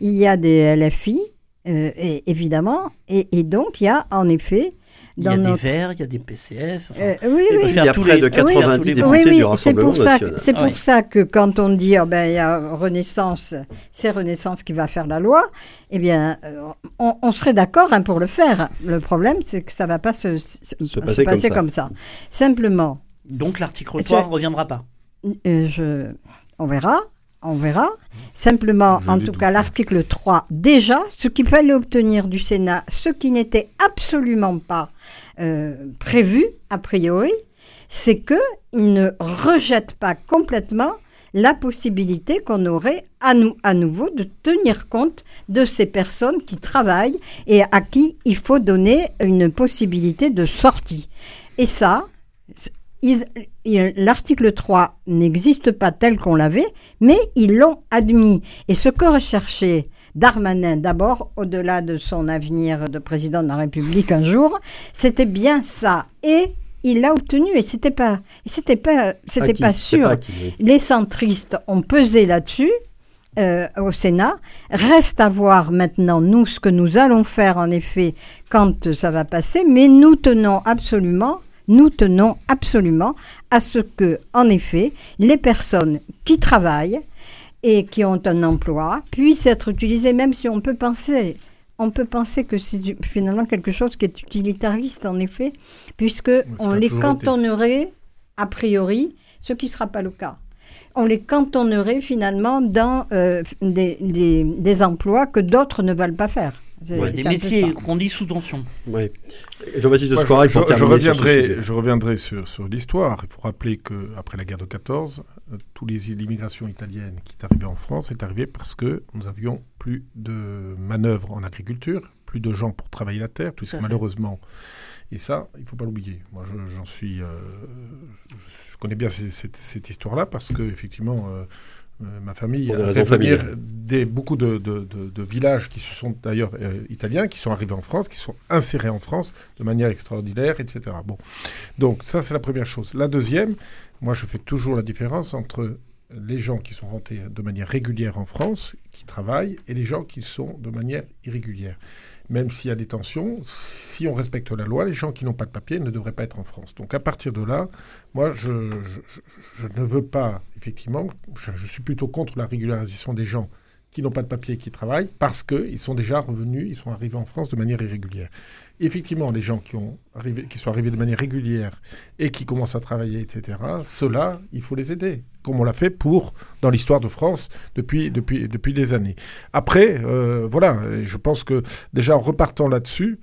S2: Il y a des LFI, évidemment, et, donc il y a en effet
S3: il y a des Verts, il y a des PCF.
S2: Euh, oui, oui.
S1: Il y a près de 90 députés du Rassemblement national.
S2: C'est pour ça que quand on dit oh ben, il y a Renaissance, c'est Renaissance qui va faire la loi, eh bien, euh, on, serait d'accord hein, pour le faire. Le problème, c'est que ça ne va pas se, passer, comme, ça. Simplement.
S3: Donc l'article 3 ne reviendra pas
S2: euh, je, On verra on verra. Simplement, en tout cas, l'article 3, déjà, ce qu'il fallait obtenir du Sénat, ce qui n'était absolument pas euh, prévu, a priori, c'est qu'il ne rejette pas complètement la possibilité qu'on aurait à, nous, à nouveau de tenir compte de ces personnes qui travaillent et à qui il faut donner une possibilité de sortie. Et ça, l'article 3 n'existe pas tel qu'on l'avait, mais ils l'ont admis. Et ce que recherchait Darmanin, d'abord, au-delà de son avenir de président de la République un jour, c'était bien ça. Et il l'a obtenu et c'était pas, c'était pas, c'était pas sûr. Les centristes ont pesé là-dessus. Euh, au Sénat. Reste à voir maintenant, nous, ce que nous allons faire, en effet, quand ça va passer, mais nous tenons absolument nous tenons absolument à ce que, en effet, les personnes qui travaillent et qui ont un emploi puissent être utilisées, même si on peut penser on peut penser que c'est finalement quelque chose qui est utilitariste, en effet, puisque on les cantonnerait, a priori, ce qui ne sera pas le cas. On les cantonnerait finalement dans euh, des, emplois que d'autres ne veulent pas faire.
S3: Des métiers qu'on dit sous tension.
S1: Oui. Jean-Baptiste je,
S4: je, reviendrai, je reviendrai sur, sur l'histoire. Il faut rappeler qu'après la guerre de 14, euh, toute l'immigration italienne qui est arrivée en France est arrivée parce que nous avions plus de manœuvres en agriculture, plus de gens pour travailler la terre, puisque malheureusement, et ça, il ne faut pas l'oublier. Moi, j'en suis, euh, je connais bien cette, histoire-là parce que effectivement. Euh, ma famille a fait venir des, beaucoup de, villages qui se sont d'ailleurs euh, italiens, qui sont arrivés en France, qui sont insérés en France de manière extraordinaire, etc. Bon, donc ça c'est la première chose. La deuxième, moi je fais toujours la différence entre les gens qui sont rentrés de manière régulière en France, qui travaillent, et les gens qui sont de manière irrégulière. Même s'il y a des tensions, si on respecte la loi, les gens qui n'ont pas de papier ne devraient pas être en France. Donc à partir de là, moi, je, ne veux pas, effectivement, je, suis plutôt contre la régularisation des gens qui n'ont pas de papier et qui travaillent parce qu'ils sont déjà revenus, ils sont arrivés en France de manière irrégulière effectivement, les gens qui, sont arrivés de manière régulière et qui commencent à travailler, etc., ceux-là, il faut les aider, comme on l'a fait pour, dans l'histoire de France depuis, depuis, depuis des années. Après, euh, voilà, je pense que déjà en repartant là-dessus,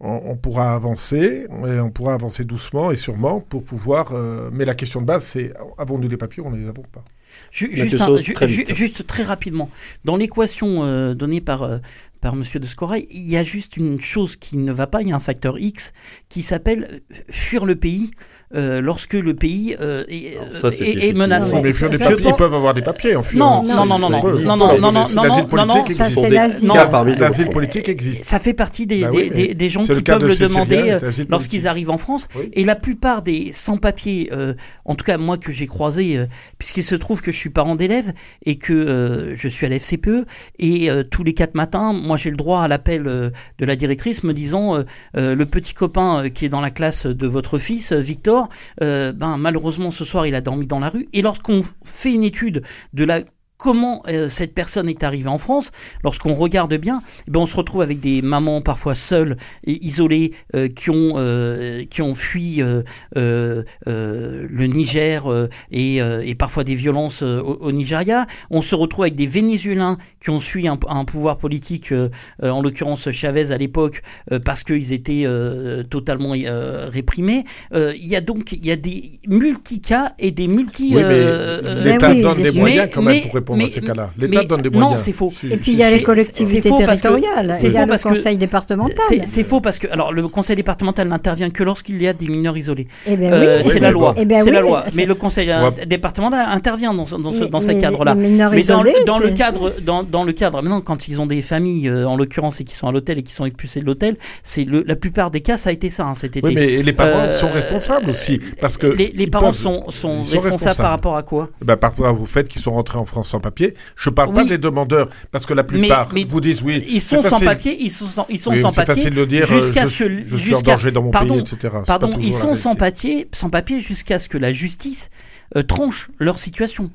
S4: on, pourra avancer, et on pourra avancer doucement et sûrement pour pouvoir... Euh, mais la question de base, c'est avons-nous des papiers ou on ne les avons pas?
S3: Juste, juste, très rapidement, dans l'équation euh, donnée par, par Monsieur de Scoray, il y a juste une chose qui ne va pas, il y a un facteur X qui s'appelle fuir le pays euh, lorsque le pays euh, est, ça, est, est menacé.
S4: Mais fuir des papiers, ils peuvent avoir des papiers en.
S3: Non, non, non, non, non, non, non, non, non, non, non,
S4: L'asile politique existe.
S3: Ça fait partie des, des, des, gens qui peuvent le demander euh, lorsqu'ils arrivent en France. Et la plupart des sans-papiers, en tout cas moi que j'ai croisé, puisqu'il se trouve que je suis parent d'élèves et que je suis à l'FCPE, et tous les quatre matins, moi j'ai le droit à l'appel de la directrice me disant le petit copain qui est dans la classe de votre fils, Victor, euh, ben, malheureusement ce soir il a dormi dans la rue. Et lorsqu'on fait une étude de la comment euh, cette personne est arrivée en France, lorsqu'on regarde bien, eh ben on se retrouve avec des mamans parfois seules et isolées euh, qui, ont, euh, qui ont fui le Niger et, et, parfois des violences au, Nigeria. On se retrouve avec des Vénézuéliens qui ont fui un, pouvoir politique, en l'occurrence Chavez à l'époque, parce qu'ils étaient totalement réprimés. Il y a donc il y a des multi-cas et des multi...
S4: Oui, L'État donne des moyens quand même pour mais, ces cas-là. L'État donne des moyens.
S3: Non, c'est faux.
S2: Et puis il y a les collectivités territoriales, il y a le conseil départemental.
S3: C'est faux parce que alors le conseil départemental n'intervient que lorsqu'il y a des mineurs isolés. Ben euh, c'est la loi. Ben c'est la loi. Mais le conseil départemental intervient dans, dans ce, cadre-là. Mais dans, le cadre, dans, le cadre, maintenant quand ils ont des familles euh, en l'occurrence et qui sont à l'hôtel et qui sont expulsés de l'hôtel, c'est la plupart des cas ça a été ça hein, cet été.
S4: Oui, mais les parents euh, sont responsables aussi parce que
S3: les, parents sont, responsables, par rapport à quoi?
S4: Bah, Par rapport au fait qu'ils sont rentrés en France papier. Je ne parle pas des demandeurs, parce que la plupart vous disent oui.
S3: Ils sont sans papier, ils sont sans, ils sont sans papier.
S4: facile de dire jusqu'à ce que je, suis en danger dans mon
S3: pardon,
S4: pays, etc.
S3: Pardon, ils sont sans papier, sans papier jusqu'à ce que la justice euh, tranche leur situation.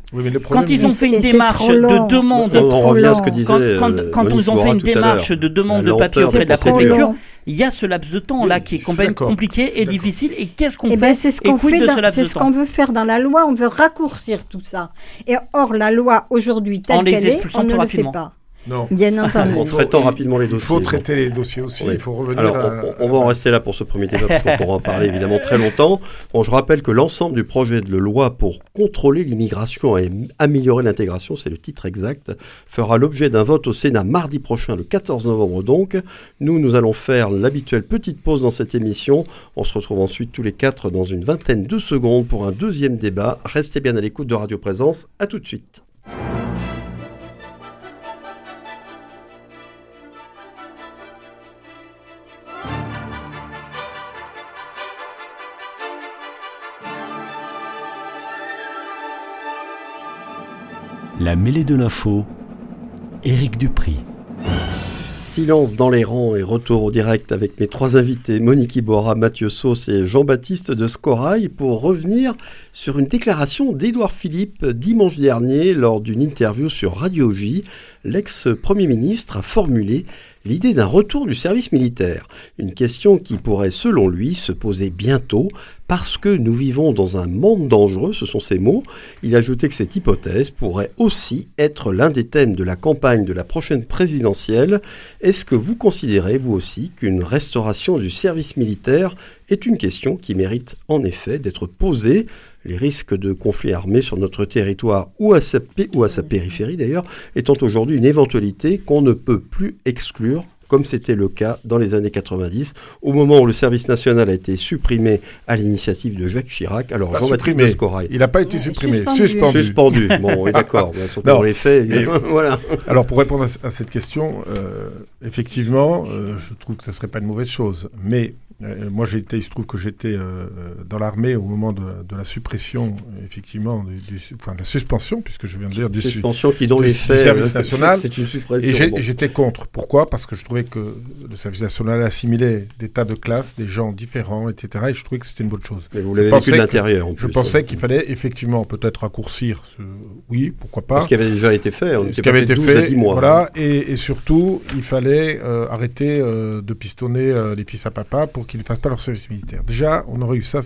S3: quand ils ont fait une démarche de demande,
S1: on, revient à ce que disait
S3: quand, quand, ils ont fait une démarche de demande de papier auprès de la préfecture, il y a ce laps de temps là qui est complètement compliqué et difficile. Et qu'est-ce qu'on eh ben, fait
S2: C'est ce qu'on C'est ce qu'on veut faire dans la loi. On veut raccourcir tout ça. Et or la loi aujourd'hui telle qu'elle est, on ne le fait pas.
S4: Non.
S2: Bien entendu.
S1: en traitant rapidement les dossiers.
S4: Il faut traiter les dossiers aussi. Il faut revenir.
S1: Alors, on, va en rester là pour ce premier débat parce qu'on pourra en parler évidemment très longtemps. Bon, je rappelle que l'ensemble du projet de loi pour contrôler l'immigration et améliorer l'intégration, c'est le titre exact, fera l'objet d'un vote au Sénat mardi prochain, le 14 novembre donc. Nous, nous allons faire l'habituelle petite pause dans cette émission. On se retrouve ensuite tous les quatre dans une vingtaine de secondes pour un deuxième débat. Restez bien à l'écoute de Radio Présence. À tout de suite.
S5: La mêlée de l'info, Éric Dupri.
S1: Silence dans les rangs et retour au direct avec mes trois invités, Monique Ibora, Mathieu Sauce et Jean-Baptiste de Scorail, pour revenir sur une déclaration d'Édouard Philippe dimanche dernier lors d'une interview sur Radio J. L'ex-premier ministre a formulé l'idée d'un retour du service militaire, une question qui pourrait, selon lui, se poser bientôt parce que nous vivons dans un monde dangereux, ce sont ses mots. Il a ajouté que cette hypothèse pourrait aussi être l'un des thèmes de la campagne de la prochaine présidentielle. Est-ce que vous considérez, vous aussi, qu'une restauration du service militaire est une question qui mérite en effet d'être posée les risques de conflits armés sur notre territoire ou à sa, ou à sa périphérie d'ailleurs étant aujourd'hui une éventualité qu'on ne peut plus exclure comme c'était le cas dans les années 90, au moment où le service national a été supprimé à l'initiative de Jacques Chirac.
S4: Alors, Jean-Baptiste Il n'a pas été supprimé, suspendu.
S1: Suspendu, bon, d'accord, dans les faits, voilà.
S4: Alors, pour répondre à, cette question, euh, effectivement, euh, je trouve que ce ne serait pas une mauvaise chose, mais moi, j'étais, il se trouve que j'étais euh, dans l'armée au moment de, la suppression, effectivement, du, enfin, de la suspension, puisque je viens de dire du,
S1: suspension qui, faits,
S4: service national.
S1: C'est une suppression.
S4: Et j'étais contre. Pourquoi? Parce que je trouvais que le service national assimilait des tas de classes, des gens différents, etc. Et je trouvais que c'était une bonne chose.
S1: Mais vous l'avez vécu de l'intérieur.
S4: Je pensais hein. qu'il fallait effectivement peut-être raccourcir. Ce... Oui, pourquoi pas.
S1: Ce qui avait déjà été fait.
S4: ce qui avait été fait. Voilà. Et, et, surtout, il fallait euh, arrêter de pistonner les fils à papa pour qu'ils ne fassent pas leur service militaire. Déjà, on aurait eu ça.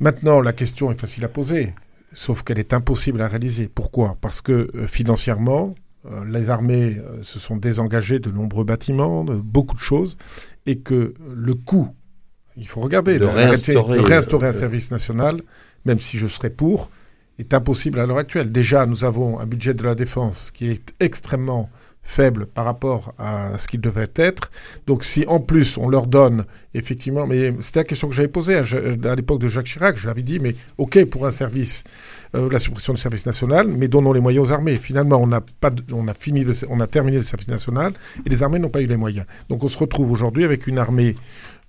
S4: Maintenant, la question est facile à poser, sauf qu'elle est impossible à réaliser. Pourquoi? Parce que euh, financièrement, euh, les armées euh, se sont désengagées de nombreux bâtiments, de beaucoup de choses, et que le coût, il faut regarder,
S1: de, réinstaurer,
S4: un service national, même si je serais pour, est impossible à l'heure actuelle. Déjà, nous avons un budget de la défense qui est extrêmement faible par rapport à ce qu'il devait être. Donc si en plus on leur donne effectivement, mais c'était la question que j'avais posée à, l'époque de Jacques Chirac, j'avais dit mais ok pour un service, euh, la suppression du service national, mais donnons les moyens aux armées. Finalement on a terminé le service national et les armées n'ont pas eu les moyens. Donc on se retrouve aujourd'hui avec une armée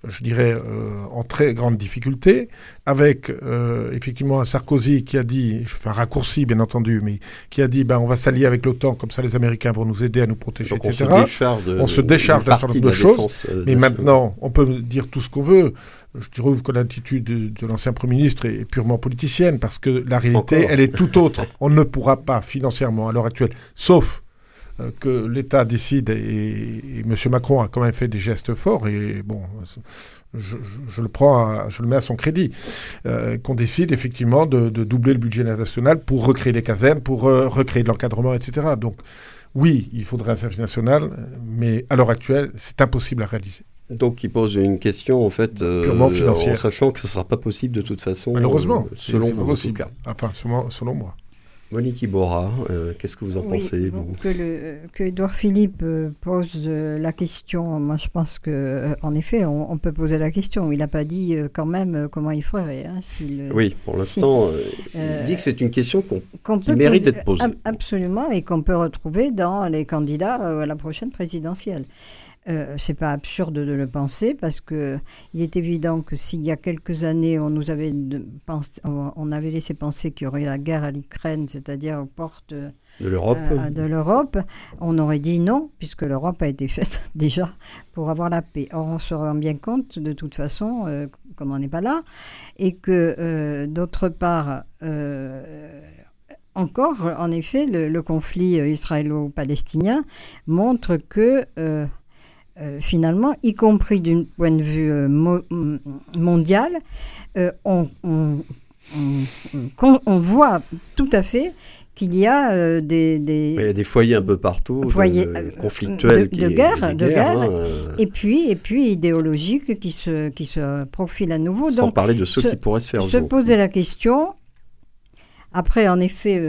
S4: je dirais, euh, en très grande difficulté, avec euh, effectivement un Sarkozy qui a dit, je fais un raccourci bien entendu, mais qui a dit, ben, on va s'allier avec l'OTAN, comme ça les Américains vont nous aider à nous protéger, etc.
S1: On se décharge,
S4: de, on se décharge d'un certain nombre de, choses, euh, mais maintenant, on peut dire tout ce qu'on veut. Je trouve que l'attitude de, l'ancien Premier ministre est, purement politicienne, parce que la réalité, elle est tout autre. on ne pourra pas financièrement, à l'heure actuelle, sauf que l'État décide, et, M. Macron a quand même fait des gestes forts, et bon, je, le prends, je le mets à son crédit, euh, qu'on décide effectivement de, doubler le budget national pour recréer des casernes, pour euh, recréer de l'encadrement, etc. Donc, oui, il faudrait un service national, mais à l'heure actuelle, c'est impossible à réaliser.
S1: Donc, il pose une question en fait
S4: purement financière,
S1: en sachant que ce ne sera pas possible de toute façon.
S4: Malheureusement,
S1: selon
S4: vous, Enfin, selon, selon moi.
S1: Monique Ibora, euh, qu'est-ce que vous en pensez vous
S2: Que, le, que Edouard Philippe euh, pose euh, la question, moi je pense que en effet on, peut poser la question. Il n'a pas dit quand même comment il ferait. Hein,
S1: oui, pour l'instant, il dit que c'est une question qu'on, qui mérite d'être posée.
S2: Absolument, et qu'on peut retrouver dans les candidats à la prochaine présidentielle. Euh, c'est pas absurde de le penser parce que il est évident que s'il y a quelques années on nous avait on avait laissé penser qu'il y aurait la guerre à l'Ukraine, c'est-à-dire aux portes
S1: de l'Europe,
S2: euh, de l'Europe, on aurait dit non puisque l'Europe a été faite déjà pour avoir la paix. Or on se rend bien compte de toute façon, euh, comme on n'est pas là, et que d'autre part encore, en effet, le conflit israélo-palestinien montre que euh, finalement, y compris d'un point de vue euh, mondial, euh, on, voit tout à fait qu'il y a des,
S1: des, foyers un peu partout, foyers, conflictuels,
S2: de, guerre, de guerre, hein, et puis et puis idéologiques qui se qui se profilent à nouveau.
S1: Sans parler de ceux qui pourraient se faire.
S2: Se poser la question après, en effet,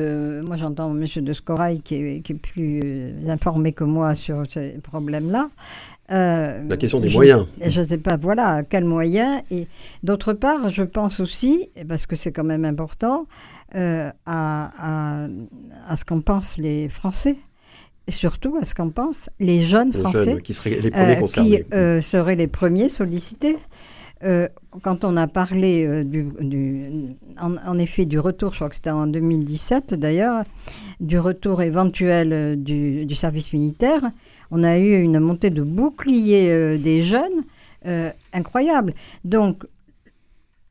S2: moi j'entends M. de Scorail qui est, qui est plus informé que moi sur ces problèmes-là.
S1: Euh, la question des moyens.
S2: Je ne sais pas, voilà, quels moyens. Et d'autre part, je pense aussi, parce que c'est quand même important, euh, à, à, ce qu'en pensent les Français. Et surtout à ce qu'en pensent les jeunes Français.
S1: qui seraient les premiers euh, concernés.
S2: Qui seraient les premiers sollicités. quand on a parlé du, en, effet du retour, je crois que c'était en 2017 d'ailleurs, du retour éventuel du, du service militaire, on a eu une montée de boucliers euh, des jeunes euh, incroyable. Donc,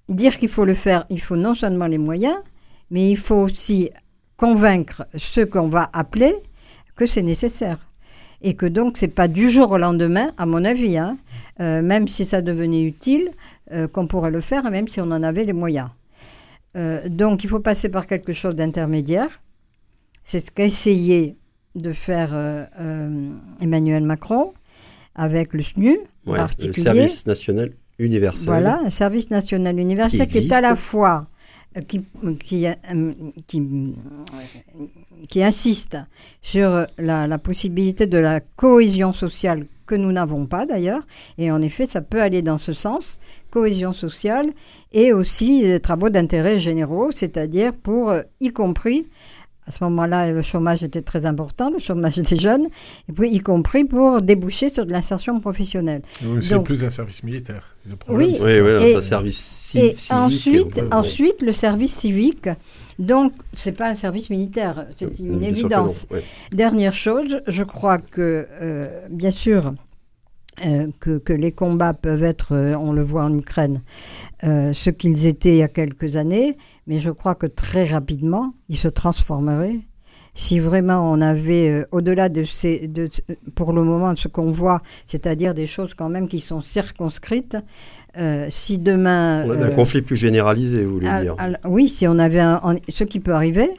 S2: dire qu'il faut le faire, il faut non seulement les moyens, mais il faut aussi convaincre ceux qu'on va appeler que c'est nécessaire. Et que donc, c'est pas du jour au lendemain, à mon avis, hein, euh, même si ça devenait utile, qu'on pourrait le faire, même si on en avait les moyens. donc, il faut passer par quelque chose d'intermédiaire. C'est ce qu'a de faire euh, euh, Emmanuel Macron avec le SNU,
S1: en particulier. Le service national universel.
S2: Voilà, un service national universel qui, est à la fois euh, qui, qui, qui, insiste sur la, la, possibilité de la cohésion sociale que nous n'avons pas d'ailleurs, et en effet ça peut aller dans ce sens, cohésion sociale, et aussi des travaux d'intérêt généraux, c'est-à-dire pour, y compris, À ce moment-là, le chômage était très important, le chômage des jeunes, et puis y compris pour déboucher sur de l'insertion professionnelle.
S4: C'est plus un service militaire.
S2: Le oui,
S1: oui, oui un service civique.
S2: Et ensuite, ensuite, le service civique, donc, ce n'est pas un service militaire, c'est une évidence. Dernière chose, je crois que, euh, bien sûr, euh, que, les combats peuvent être, euh, on le voit en Ukraine, ce qu'ils étaient il y a quelques années, mais je crois que très rapidement, ils se transformeraient. Si vraiment on avait, au-delà de ces, de, pour le moment, ce qu'on voit, c'est-à-dire des choses quand même qui sont circonscrites, euh, si demain.
S1: On a un euh, conflit plus généralisé, vous voulez dire
S2: Oui, si on avait un, ce qui peut arriver,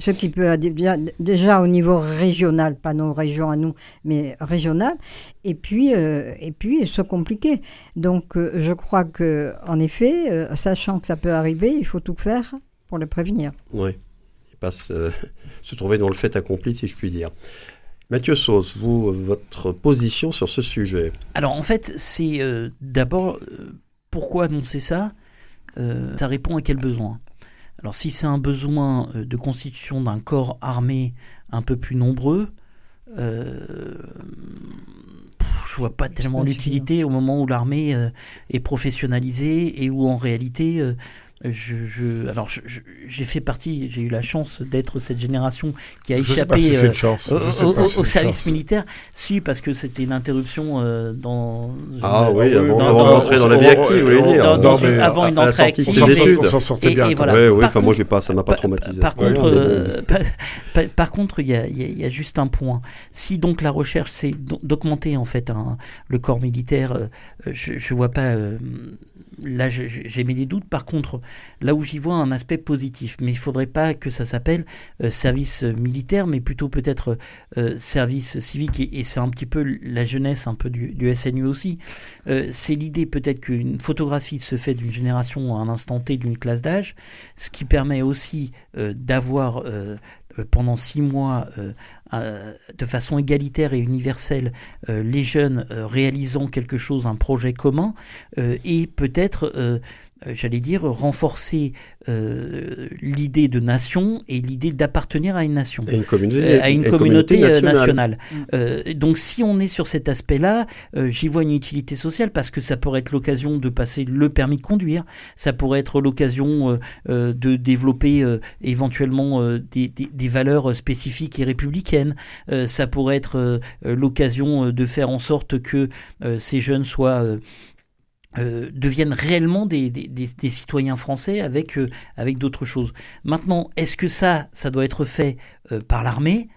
S2: ce qui peut déjà, déjà, au niveau régional, pas nos régions à nous, mais régional, et puis, euh, et puis se compliquer. Donc, je crois que, en effet, sachant que ça peut arriver, il faut tout faire pour le prévenir.
S1: Oui, il passe se trouver dans le fait accompli, si je puis dire. Mathieu Sauce, vous, votre position sur ce sujet
S3: Alors en fait, c'est euh, d'abord euh, pourquoi annoncer ça? Euh, Ça répond à quel besoin? Alors si c'est un besoin de constitution d'un corps armé un peu plus nombreux, je vois pas tellement l'utilité au moment où l'armée est professionnalisée et où en réalité je, alors j'ai fait partie, j'ai eu la chance d'être cette génération qui a échappé au, service militaire. Si, parce que c'était une interruption euh, dans.
S1: Ah oui, avant, d'entrer dans, la vie active, vous voulez dire.
S3: avant une entrée active.
S1: On s'en sortait bien. oui, oui, enfin moi j'ai pas, ça m'a pas traumatisé.
S3: Par contre, euh, par contre, il y a, juste un point. Si donc la recherche c'est d'augmenter en fait le corps militaire, euh, je, je vois pas là, j'ai mis des doutes. Par contre, là où j'y vois un aspect positif, mais il faudrait pas que ça s'appelle euh, service militaire, mais plutôt peut-être euh, service civique. Et, c'est un petit peu la jeunesse, un peu du, SNU aussi. Euh, c'est l'idée peut-être qu'une photographie se fait d'une génération à un instant T d'une classe d'âge, ce qui permet aussi d'avoir pendant six mois de façon égalitaire et universelle les jeunes réalisant quelque chose, un projet commun, et peut-être euh, j'allais dire, renforcer euh, l'idée de nation et l'idée d'appartenir à une nation,
S1: une euh,
S3: à une communauté, nationale. Donc si on est sur cet aspect-là, j'y vois une utilité sociale parce que ça pourrait être l'occasion de passer le permis de conduire, ça pourrait être l'occasion de développer éventuellement des, des, valeurs spécifiques et républicaines, ça pourrait être l'occasion de faire en sorte que ces jeunes soient euh, deviennent réellement des, des, citoyens français avec, euh, avec d'autres choses. Maintenant, est-ce que ça, ça doit être fait euh, par l'armée?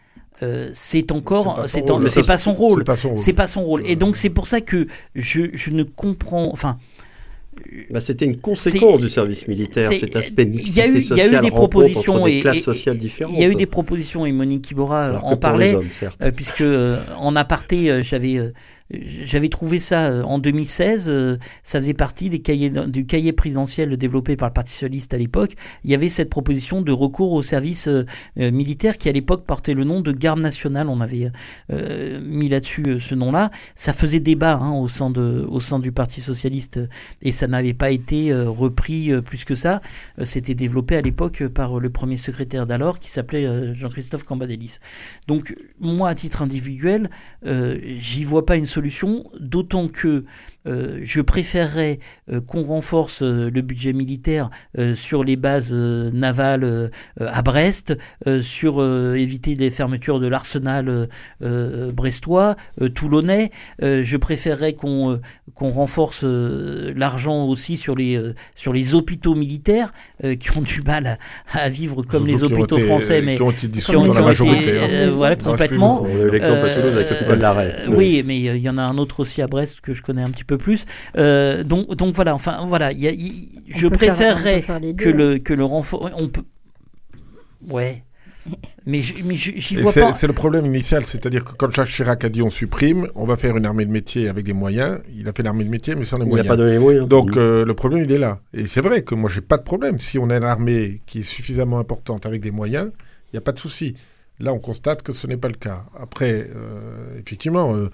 S3: C'est encore c'est pas, pas, son rôle. c'est pas son rôle. Et donc c'est pour ça que je, je ne comprends enfin
S1: bah, c'était une conséquence du service militaire, cet aspect mixité
S3: il
S1: sociale,
S3: il y a eu des propositions
S1: et, classes sociales différentes.
S3: Il y a eu des propositions et Monique Kibora en parlait, puisque en aparté, j'avais j'avais trouvé ça euh, en 2016, euh, ça faisait partie du cahier présidentiel développé par le Parti socialiste à l'époque. Il y avait cette proposition de recours au service euh, militaire qui à l'époque portait le nom de garde nationale. On avait mis là-dessus ce nom-là. Ça faisait débat hein, au, sein au sein du Parti socialiste et ça n'avait pas été repris plus que ça. C'était développé à l'époque par le premier secrétaire d'alors qui s'appelait Jean-Christophe Cambadélis. Donc moi, à titre individuel, j'y vois pas une solution, d'autant que euh, je préférerais euh, qu'on renforce euh, le budget militaire sur les bases navales à Brest, sur éviter les fermetures de l'arsenal brestois, toulonnais. je préférerais qu'on qu'on renforce l'argent aussi sur les, sur les hôpitaux militaires qui ont du mal à, vivre comme les hôpitaux français, mais
S4: qui ont été dans la majorité.
S3: Hein. voilà, complètement.
S1: L'exemple avec le l'arrêt.
S3: Oui, mais il y en a un autre aussi à Brest que je connais un petit peu plus. Euh, donc, donc voilà, enfin voilà, je préférerais que le que le renfort. On peut. Ouais. Mais j'y vois pas.
S4: C'est le problème initial, c'est-à-dire que quand Jacques Chirac a dit on supprime, on va faire une armée de métier avec des moyens. Il a fait l'armée de métier, mais sans les moyens.
S1: Il n'a pas donné les moyens.
S4: Donc euh, le problème, il est là. Et c'est vrai que moi, j'ai pas de problème. Si on a une armée qui est suffisamment importante avec des moyens, il n'y a pas de souci. Là, on constate que ce n'est pas le cas. Après, euh, effectivement, euh,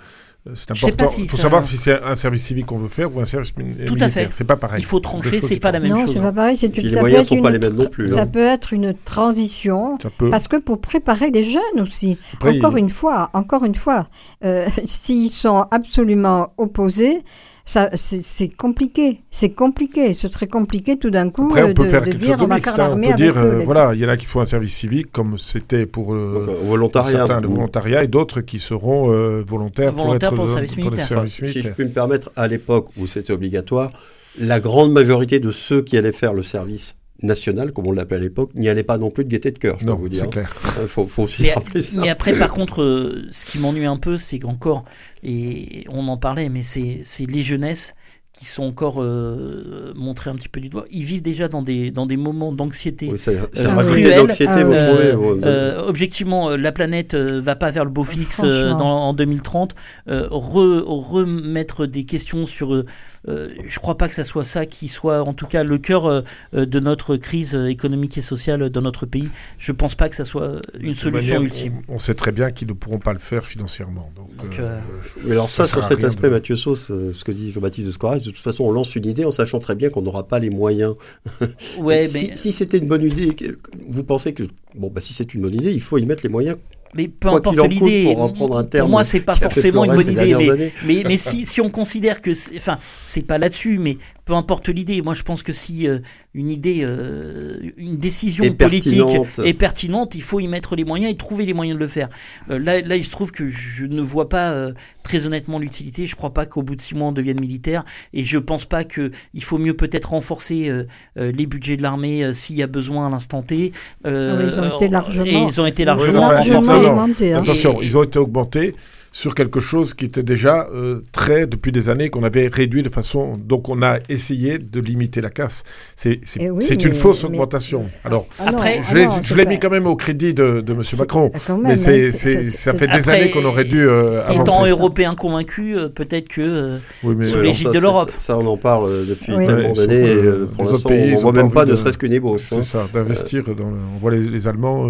S4: c'est
S3: sais pas
S4: important.
S3: si
S4: Il faut
S3: ça-
S4: savoir si c'est un service civique qu'on veut faire ou un service mi-
S3: Tout à
S4: militaire.
S3: fait.
S4: C'est pas pareil.
S3: Il faut trancher, c'est pas la même
S2: non,
S3: chose.
S2: c'est pas pareil. C'est
S1: les
S2: ça peut
S1: moyens
S2: être
S1: sont
S2: une
S1: pas les mêmes non plus,
S2: Ça
S1: hein.
S2: peut être une transition.
S4: Ça peut.
S2: Parce que pour préparer les jeunes aussi,
S4: Après,
S2: encore
S4: il-
S2: une fois, encore une fois, euh, s'ils sont absolument opposés, ça, c'est compliqué. C'est compliqué. Ce serait compliqué tout d'un coup
S4: Après,
S2: euh,
S4: on peut
S2: de,
S4: faire
S2: de
S4: quelque
S2: dire
S4: chose de mixte. hein. On peut dire, euh, voilà, il y en a qui font un service civique comme c'était pour, euh,
S1: Donc, euh,
S4: pour
S1: volontariat.
S4: certains le volontariat et d'autres qui seront euh, volontaires, pour,
S3: pour
S4: être
S3: le
S4: dans-
S3: service
S4: pour le
S3: militaire.
S4: service
S1: Si je puis me permettre, à l'époque où c'était obligatoire, la grande majorité de ceux qui allaient faire le service national, comme on l'appelait à l'époque, n'y allaient pas non plus de gaieté de cœur, je peux
S4: Non,
S1: vous dire.
S4: c'est clair.
S1: Il faut, faut aussi
S3: Mais,
S1: rappeler ça.
S3: mais après, par contre, euh, ce qui m'ennuie un peu, c'est qu'encore, et on en parlait, mais c'est c'est les jeunesses qui sont encore euh, montrées un petit peu du doigt. Ils vivent déjà dans des, dans des moments d'anxiété.
S1: Oui, ça, ça
S3: Euh,
S1: rajoutait
S3: cruel,
S1: de l'anxiété,
S2: ah
S1: vous trouvez
S3: Euh,
S1: vous-
S3: euh, objectivement, euh, la planète euh, va pas vers le beau fixe euh, dans, en 2030. Euh, re- remettre des questions sur. Euh, je crois pas que ça soit ça qui soit, en tout cas, le cœur euh, euh, de notre crise économique et sociale dans notre pays. Je pense pas que ça soit une solution
S4: manière,
S3: ultime.
S4: On, on sait très bien qu'ils ne pourront pas le faire financièrement. Donc,
S3: Donc,
S4: euh,
S3: euh,
S1: Mais alors ça,
S4: ça
S1: sur cet aspect,
S4: de-
S1: Mathieu Sauce, euh, ce que dit Jean-Baptiste de Scorax, de toute façon, on lance une idée en sachant très bien qu'on n'aura pas les moyens.
S3: Ouais,
S1: si
S3: mais,
S1: si c'était une bonne idée, vous pensez que, bon, bah, si c'est une bonne idée, il faut y mettre les moyens,
S3: mais peu
S1: quoi
S3: importe l'idée.
S1: pour
S3: moi, c'est pas forcément une bonne idée. Mais, mais, mais si, si on considère que, c'est- enfin, c'est pas là-dessus, mais peu importe l'idée. Moi, je pense que si euh, une idée, euh, une décision politique
S1: pertinente.
S3: est pertinente, il faut y mettre les moyens et trouver les moyens de le faire. Euh, là, là, il se trouve que je ne vois pas euh, très honnêtement l'utilité. Je crois pas qu'au bout de six mois on devienne militaire, et je pense pas que il faut mieux peut-être renforcer euh, euh, les budgets de l'armée euh, s'il y a besoin à l'instant T. Euh,
S2: Ah ils ont été
S3: euh,
S2: largement-
S3: et ils ont été largement renforcés.
S2: augmenté, hein.
S4: Attention,
S3: Et-
S4: ils ont été augmentés sur quelque chose qui était déjà euh, très, depuis des années, qu'on avait réduit de façon... Donc on a essayé de limiter la casse. C'est c'est-
S2: Eh oui,
S4: une
S2: mais-
S4: fausse
S2: mais-
S4: augmentation. Alors,
S2: Ah
S3: Après,
S2: ah
S4: je l'ai mis quand même au crédit de, de M. Macron.
S2: même,
S4: Mais
S2: hein,
S4: c'est, ça fait des
S3: Après,
S4: années qu'on aurait dû euh,
S3: Étant
S4: avancer.
S3: européen convaincu, euh, peut-être que euh,
S4: Oui, mais
S3: sous l'égide de l'Europe.
S1: Ça, on en parle depuis
S2: Oui.
S1: tellement d'années. pour l'instant, on ne voit même pas, ne
S4: de-
S1: serait-ce qu'une ébauche. hein.
S4: c'est ça, d'investir. On voit les, les Allemands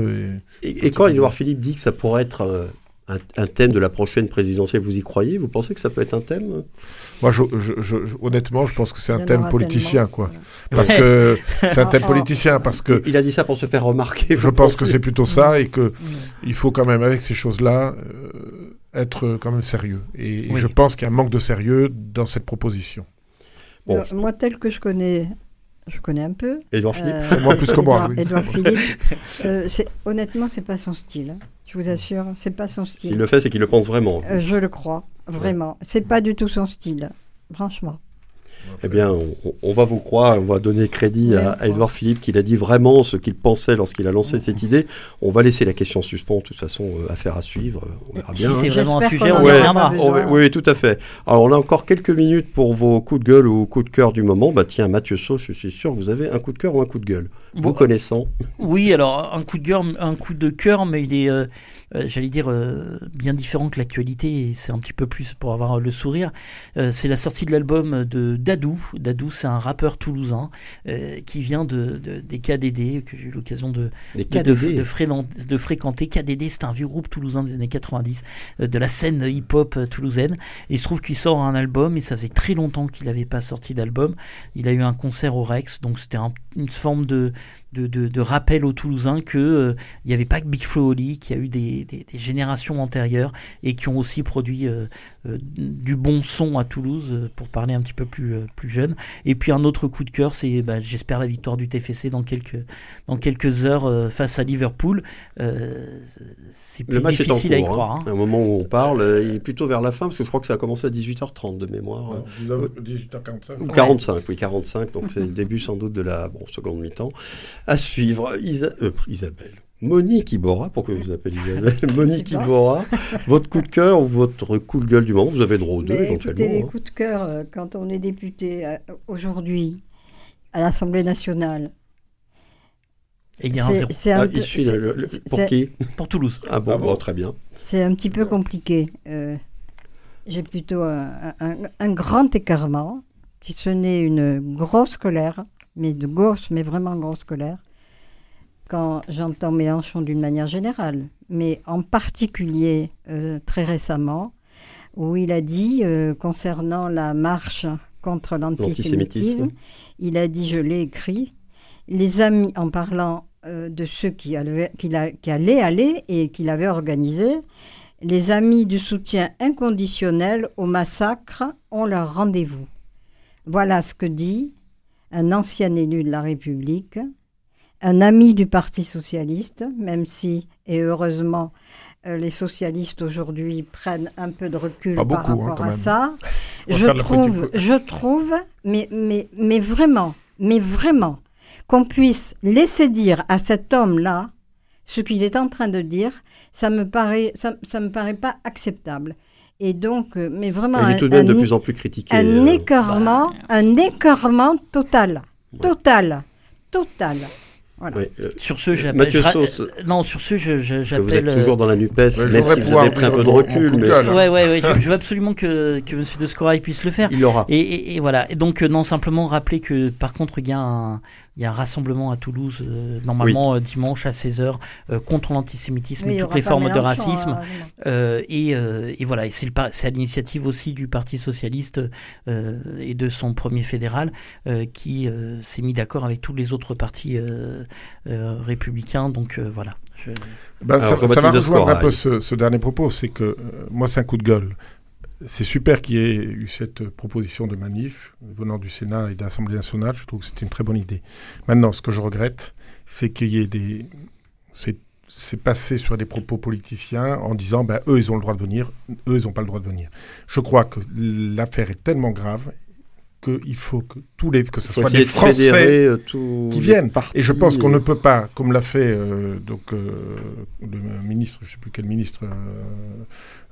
S4: et...
S1: Quand Édouard Philippe dit que ça pourrait être un, un thème de la prochaine présidentielle, vous y croyez? Vous pensez que ça peut être un thème?
S4: Moi, je, je- je- je- honnêtement, je pense que c'est un thème politicien,
S2: tellement.
S4: quoi. Parce que c'est un thème
S2: ah.
S4: politicien, parce que
S1: Il a dit ça pour se faire remarquer.
S4: je pense que c'est plutôt ça et que
S2: Mm.
S4: il faut quand même, avec ces choses-là, euh, être quand même sérieux. Et, et
S3: Oui.
S4: je pense qu'il y a un manque de sérieux dans cette proposition.
S1: Bon.
S2: Moi, tel que je connais, je connais un peu.
S1: Édouard Philippe
S2: euh,
S4: Moi, plus que moi,
S2: Édouard,
S4: oui.
S2: Philippe. euh, honnêtement, c'est pas son style. hein. Je vous assure, c'est pas son
S1: S'il
S2: style.
S1: le fait, c'est qu'il le pense vraiment.
S2: Euh, je le crois, vraiment. C'est pas du tout son style, franchement.
S1: Eh bien, on, on va vous croire, on va donner crédit à, à Édouard Philippe qu'il a dit vraiment ce qu'il pensait lorsqu'il a lancé cette idée. On va laisser la question en suspens, de toute façon, euh, affaire à suivre. euh, On verra
S3: si c'est
S1: hein.
S3: vraiment un sujet, on
S1: Ouais.
S3: reviendra.
S1: oui, tout à fait. Alors, on a encore quelques minutes pour vos coups de gueule ou coups de cœur du moment. Bah, tiens, Mathieu Sauce, je suis sûr que vous avez un coup de cœur ou un coup de gueule. Vous
S3: Bon,
S1: connaissant.
S3: Oui, alors un coup de cœur, un coup de cœur, mais il est, euh, euh, j'allais dire, euh, bien différent que l'actualité. Et c'est un petit peu plus pour avoir le sourire. Euh, c'est la sortie de l'album de Dadou. Dadou, c'est un rappeur toulousain euh, qui vient de, de- des KDD que j'ai eu l'occasion de, de, fréquenter. KDD, c'est un vieux groupe toulousain des années 90, euh, de la scène hip-hop euh, toulousaine. Et il se trouve qu'il sort un album, et ça faisait très longtemps qu'il n'avait pas sorti d'album. Il a eu un concert au Rex, donc c'était un- une forme de, de, de- de rappel aux Toulousains que euh, il n'y avait pas que Big Flo Oli, qu'il y a eu des, des- des générations antérieures et qui ont aussi produit euh, euh, du bon son à Toulouse, euh, pour parler un petit peu plus, euh, plus jeune. Et puis un autre coup de cœur, c'est bah, j'espère la victoire du TFC dans quelques, dans quelques heures euh, face à Liverpool. Euh, c'est plus
S1: Le match est en
S3: difficile à y
S1: cours.
S3: croire.
S1: hein.
S3: hein.
S1: Au moment où on parle, euh, il est plutôt vers la fin, parce que je crois que ça a commencé à 18h30 de mémoire. euh,
S4: 18h45.
S1: Ou 45, oui, 45. Donc c'est le début sans doute de la bon, seconde mi-temps. À suivre, Isa- euh, Isabelle. Monique Iborra, pourquoi vous appelez Isabelle Monique. Iborra, votre coup de cœur ou votre coup de gueule du moment Vous avez droit aux deux
S2: Mais écoutez, les
S1: éventuellement. hein.
S2: coups de cœur, euh, quand on est député euh, aujourd'hui à l'Assemblée nationale,
S3: Et il y a un
S2: c'est
S3: zéro
S2: c'est
S1: Ah,
S2: un,
S1: il
S2: peu-
S1: suit
S2: c'est-
S1: le- le-
S2: c'est-
S1: pour qui
S3: pour Toulouse.
S1: Ah bon,
S4: Ah bon
S1: bon, très bien.
S2: c'est un petit peu compliqué. Euh, J'ai plutôt un, un- un grand écartement, si ce n'est une grosse colère, mais de grosse, mais vraiment grosse colère. quand j'entends Mélenchon d'une manière générale, mais en particulier euh, très récemment, où il a dit, euh, concernant la marche contre l'antisémitisme, il a dit, je l'ai écrit, les amis, en parlant euh, de ceux qui, allaient- qui allaient aller et qu'il avait organisé, les amis du soutien inconditionnel au massacre ont leur rendez-vous. Voilà ce que dit un ancien élu de la République, un ami du Parti socialiste, même si, et heureusement, euh, les socialistes aujourd'hui prennent un peu de recul par
S4: hein,
S2: rapport à
S4: même.
S2: ça. Je trouve, je trouve, mais, mais, mais vraiment, mais vraiment, qu'on puisse laisser dire à cet homme-là ce qu'il est en train de dire, ça me paraît, ça, ça me paraît pas acceptable. Et donc, euh, mais vraiment,
S1: Il est
S2: un-
S1: tout de même de
S2: un-
S1: plus en plus critiqué.
S2: un écœurement,
S3: bah,
S2: un écœurement total,
S1: Ouais.
S2: total, total. Voilà.
S1: euh,
S3: Sur ce, j'appelle.
S1: Mathieu
S3: je euh, Non, sur ce, je- je-
S1: vous
S3: j'appelle.
S1: êtes
S3: euh,
S1: toujours dans la NUPES, même si vous avez pris un peu de recul, mais
S4: gueule.
S3: Ouais, ouais, ouais. je, je veux absolument que, que M. de Scorail puisse le faire.
S1: il l'aura.
S3: Et, et- et voilà. Et donc, non, simplement rappeler que, par contre, il y a un, il y a un rassemblement à Toulouse, euh, normalement euh, dimanche à 16h, contre l'antisémitisme
S2: Oui,
S3: et toutes les formes de racisme.
S2: hein,
S3: Euh, et, euh, et voilà, et c'est le par- c'est à l'initiative aussi du Parti socialiste euh, et de son premier fédéral euh, qui euh, s'est mis d'accord avec tous les autres partis euh, euh, républicains. Donc euh, voilà. Je-
S4: Ben,
S1: Alors,
S4: ça, ça va rejoindre un peu ce, ce dernier propos, c'est que euh, moi c'est un coup de gueule. C'est super qu'il y ait eu cette proposition de manif venant du Sénat et de l'Assemblée nationale. Je trouve que c'est une très bonne idée. Maintenant, ce que je regrette, c'est qu'il y ait des. C'est passé sur des propos politiciens en disant ben, eux ils ont le droit de venir, eux ils n'ont pas le droit de venir. Je crois que l'affaire est tellement grave qu'il faut que tous les que ce soit des
S1: de
S4: Français
S1: fédérer euh,
S4: qui
S1: les
S4: viennent.
S1: partis.
S4: et je pense qu'on ne peut pas, comme l'a fait euh, donc euh, le ministre, je ne sais plus quel ministre euh,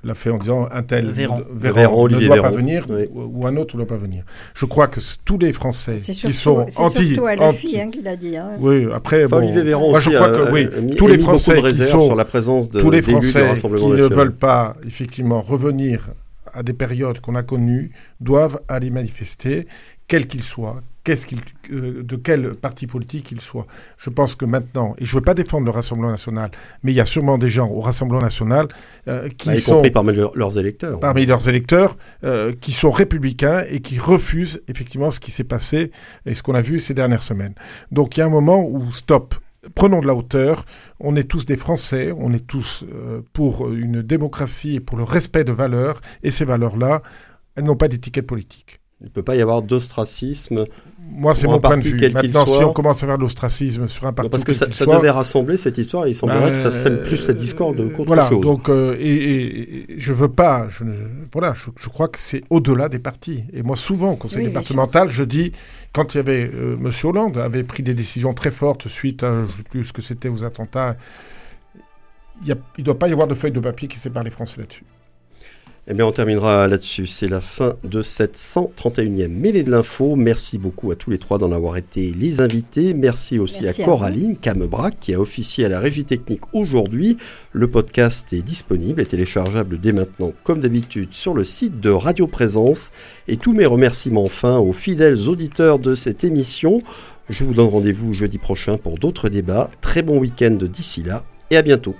S4: l'a fait en disant un tel
S3: Véran.
S4: Véran
S1: Véran,
S4: ne doit pas venir
S1: Oui.
S4: ou, ou un autre ne doit pas venir. Je crois que tous les Français qui sont
S2: c'est
S4: anti,
S2: surtout à
S4: anti-
S2: hein, qu'il a dit. hein.
S4: oui, après
S1: Enfin,
S4: bon,
S1: Olivier Véran
S4: moi
S1: aussi
S4: je crois
S1: a-
S4: que oui,
S1: a mis-
S4: tous les Français qui sont
S1: sur la présence de
S4: tous les Français qui ne veulent pas effectivement revenir à des périodes qu'on a connues doivent aller manifester, quels qu'ils soient, qu'est-ce qu'ils, euh, de quel parti politique ils soient. Je pense que maintenant, et je ne veux pas défendre le Rassemblement national, mais il y a sûrement des gens au Rassemblement national euh, qui
S1: Bah, y
S4: sont
S1: compris parmi leur- leurs électeurs.
S4: parmi leurs électeurs euh, qui sont républicains et qui refusent effectivement ce qui s'est passé et ce qu'on a vu ces dernières semaines. Donc il y a un moment où stop. Prenons de la hauteur. On est tous des Français. On est tous euh, pour une démocratie et pour le respect de valeurs. Et ces valeurs-là, elles n'ont pas d'étiquette politique.
S1: Il ne peut pas y avoir d'ostracisme.
S4: Moi, c'est mon point de vue. Maintenant, si
S1: soit.
S4: on commence à faire de l'ostracisme sur un parti,
S1: parce que
S4: quel
S1: ça,
S4: qu'il
S1: ça
S4: soit,
S1: devait rassembler cette histoire. Il semblerait que ça sème
S4: Euh,
S1: plus la discorde qu'autre
S4: voilà,
S1: chose.
S4: Donc, euh, et, et- et je veux pas. Je, voilà, je, je crois que c'est au-delà des partis. Et moi, souvent, au conseil
S2: Oui,
S4: départemental, je dis quand il y avait euh, Monsieur Hollande avait pris des décisions très fortes suite à je sais plus ce que c'était aux attentats. Il ne doit pas y avoir de feuille de papier qui sépare les Français là-dessus.
S1: Eh bien, on terminera là-dessus. C'est la fin de cette 131e mêlée de l'info. Merci beaucoup à tous les trois d'en avoir été les invités. Merci aussi
S2: Merci
S1: à
S2: à
S1: Coraline Camebrac qui a officié à la régie technique aujourd'hui. Le podcast est disponible et téléchargeable dès maintenant, comme d'habitude, sur le site de Radio Présence. Et tous mes remerciements enfin aux fidèles auditeurs de cette émission. Je vous donne rendez-vous jeudi prochain pour d'autres débats. Très bon week-end d'ici là et à bientôt.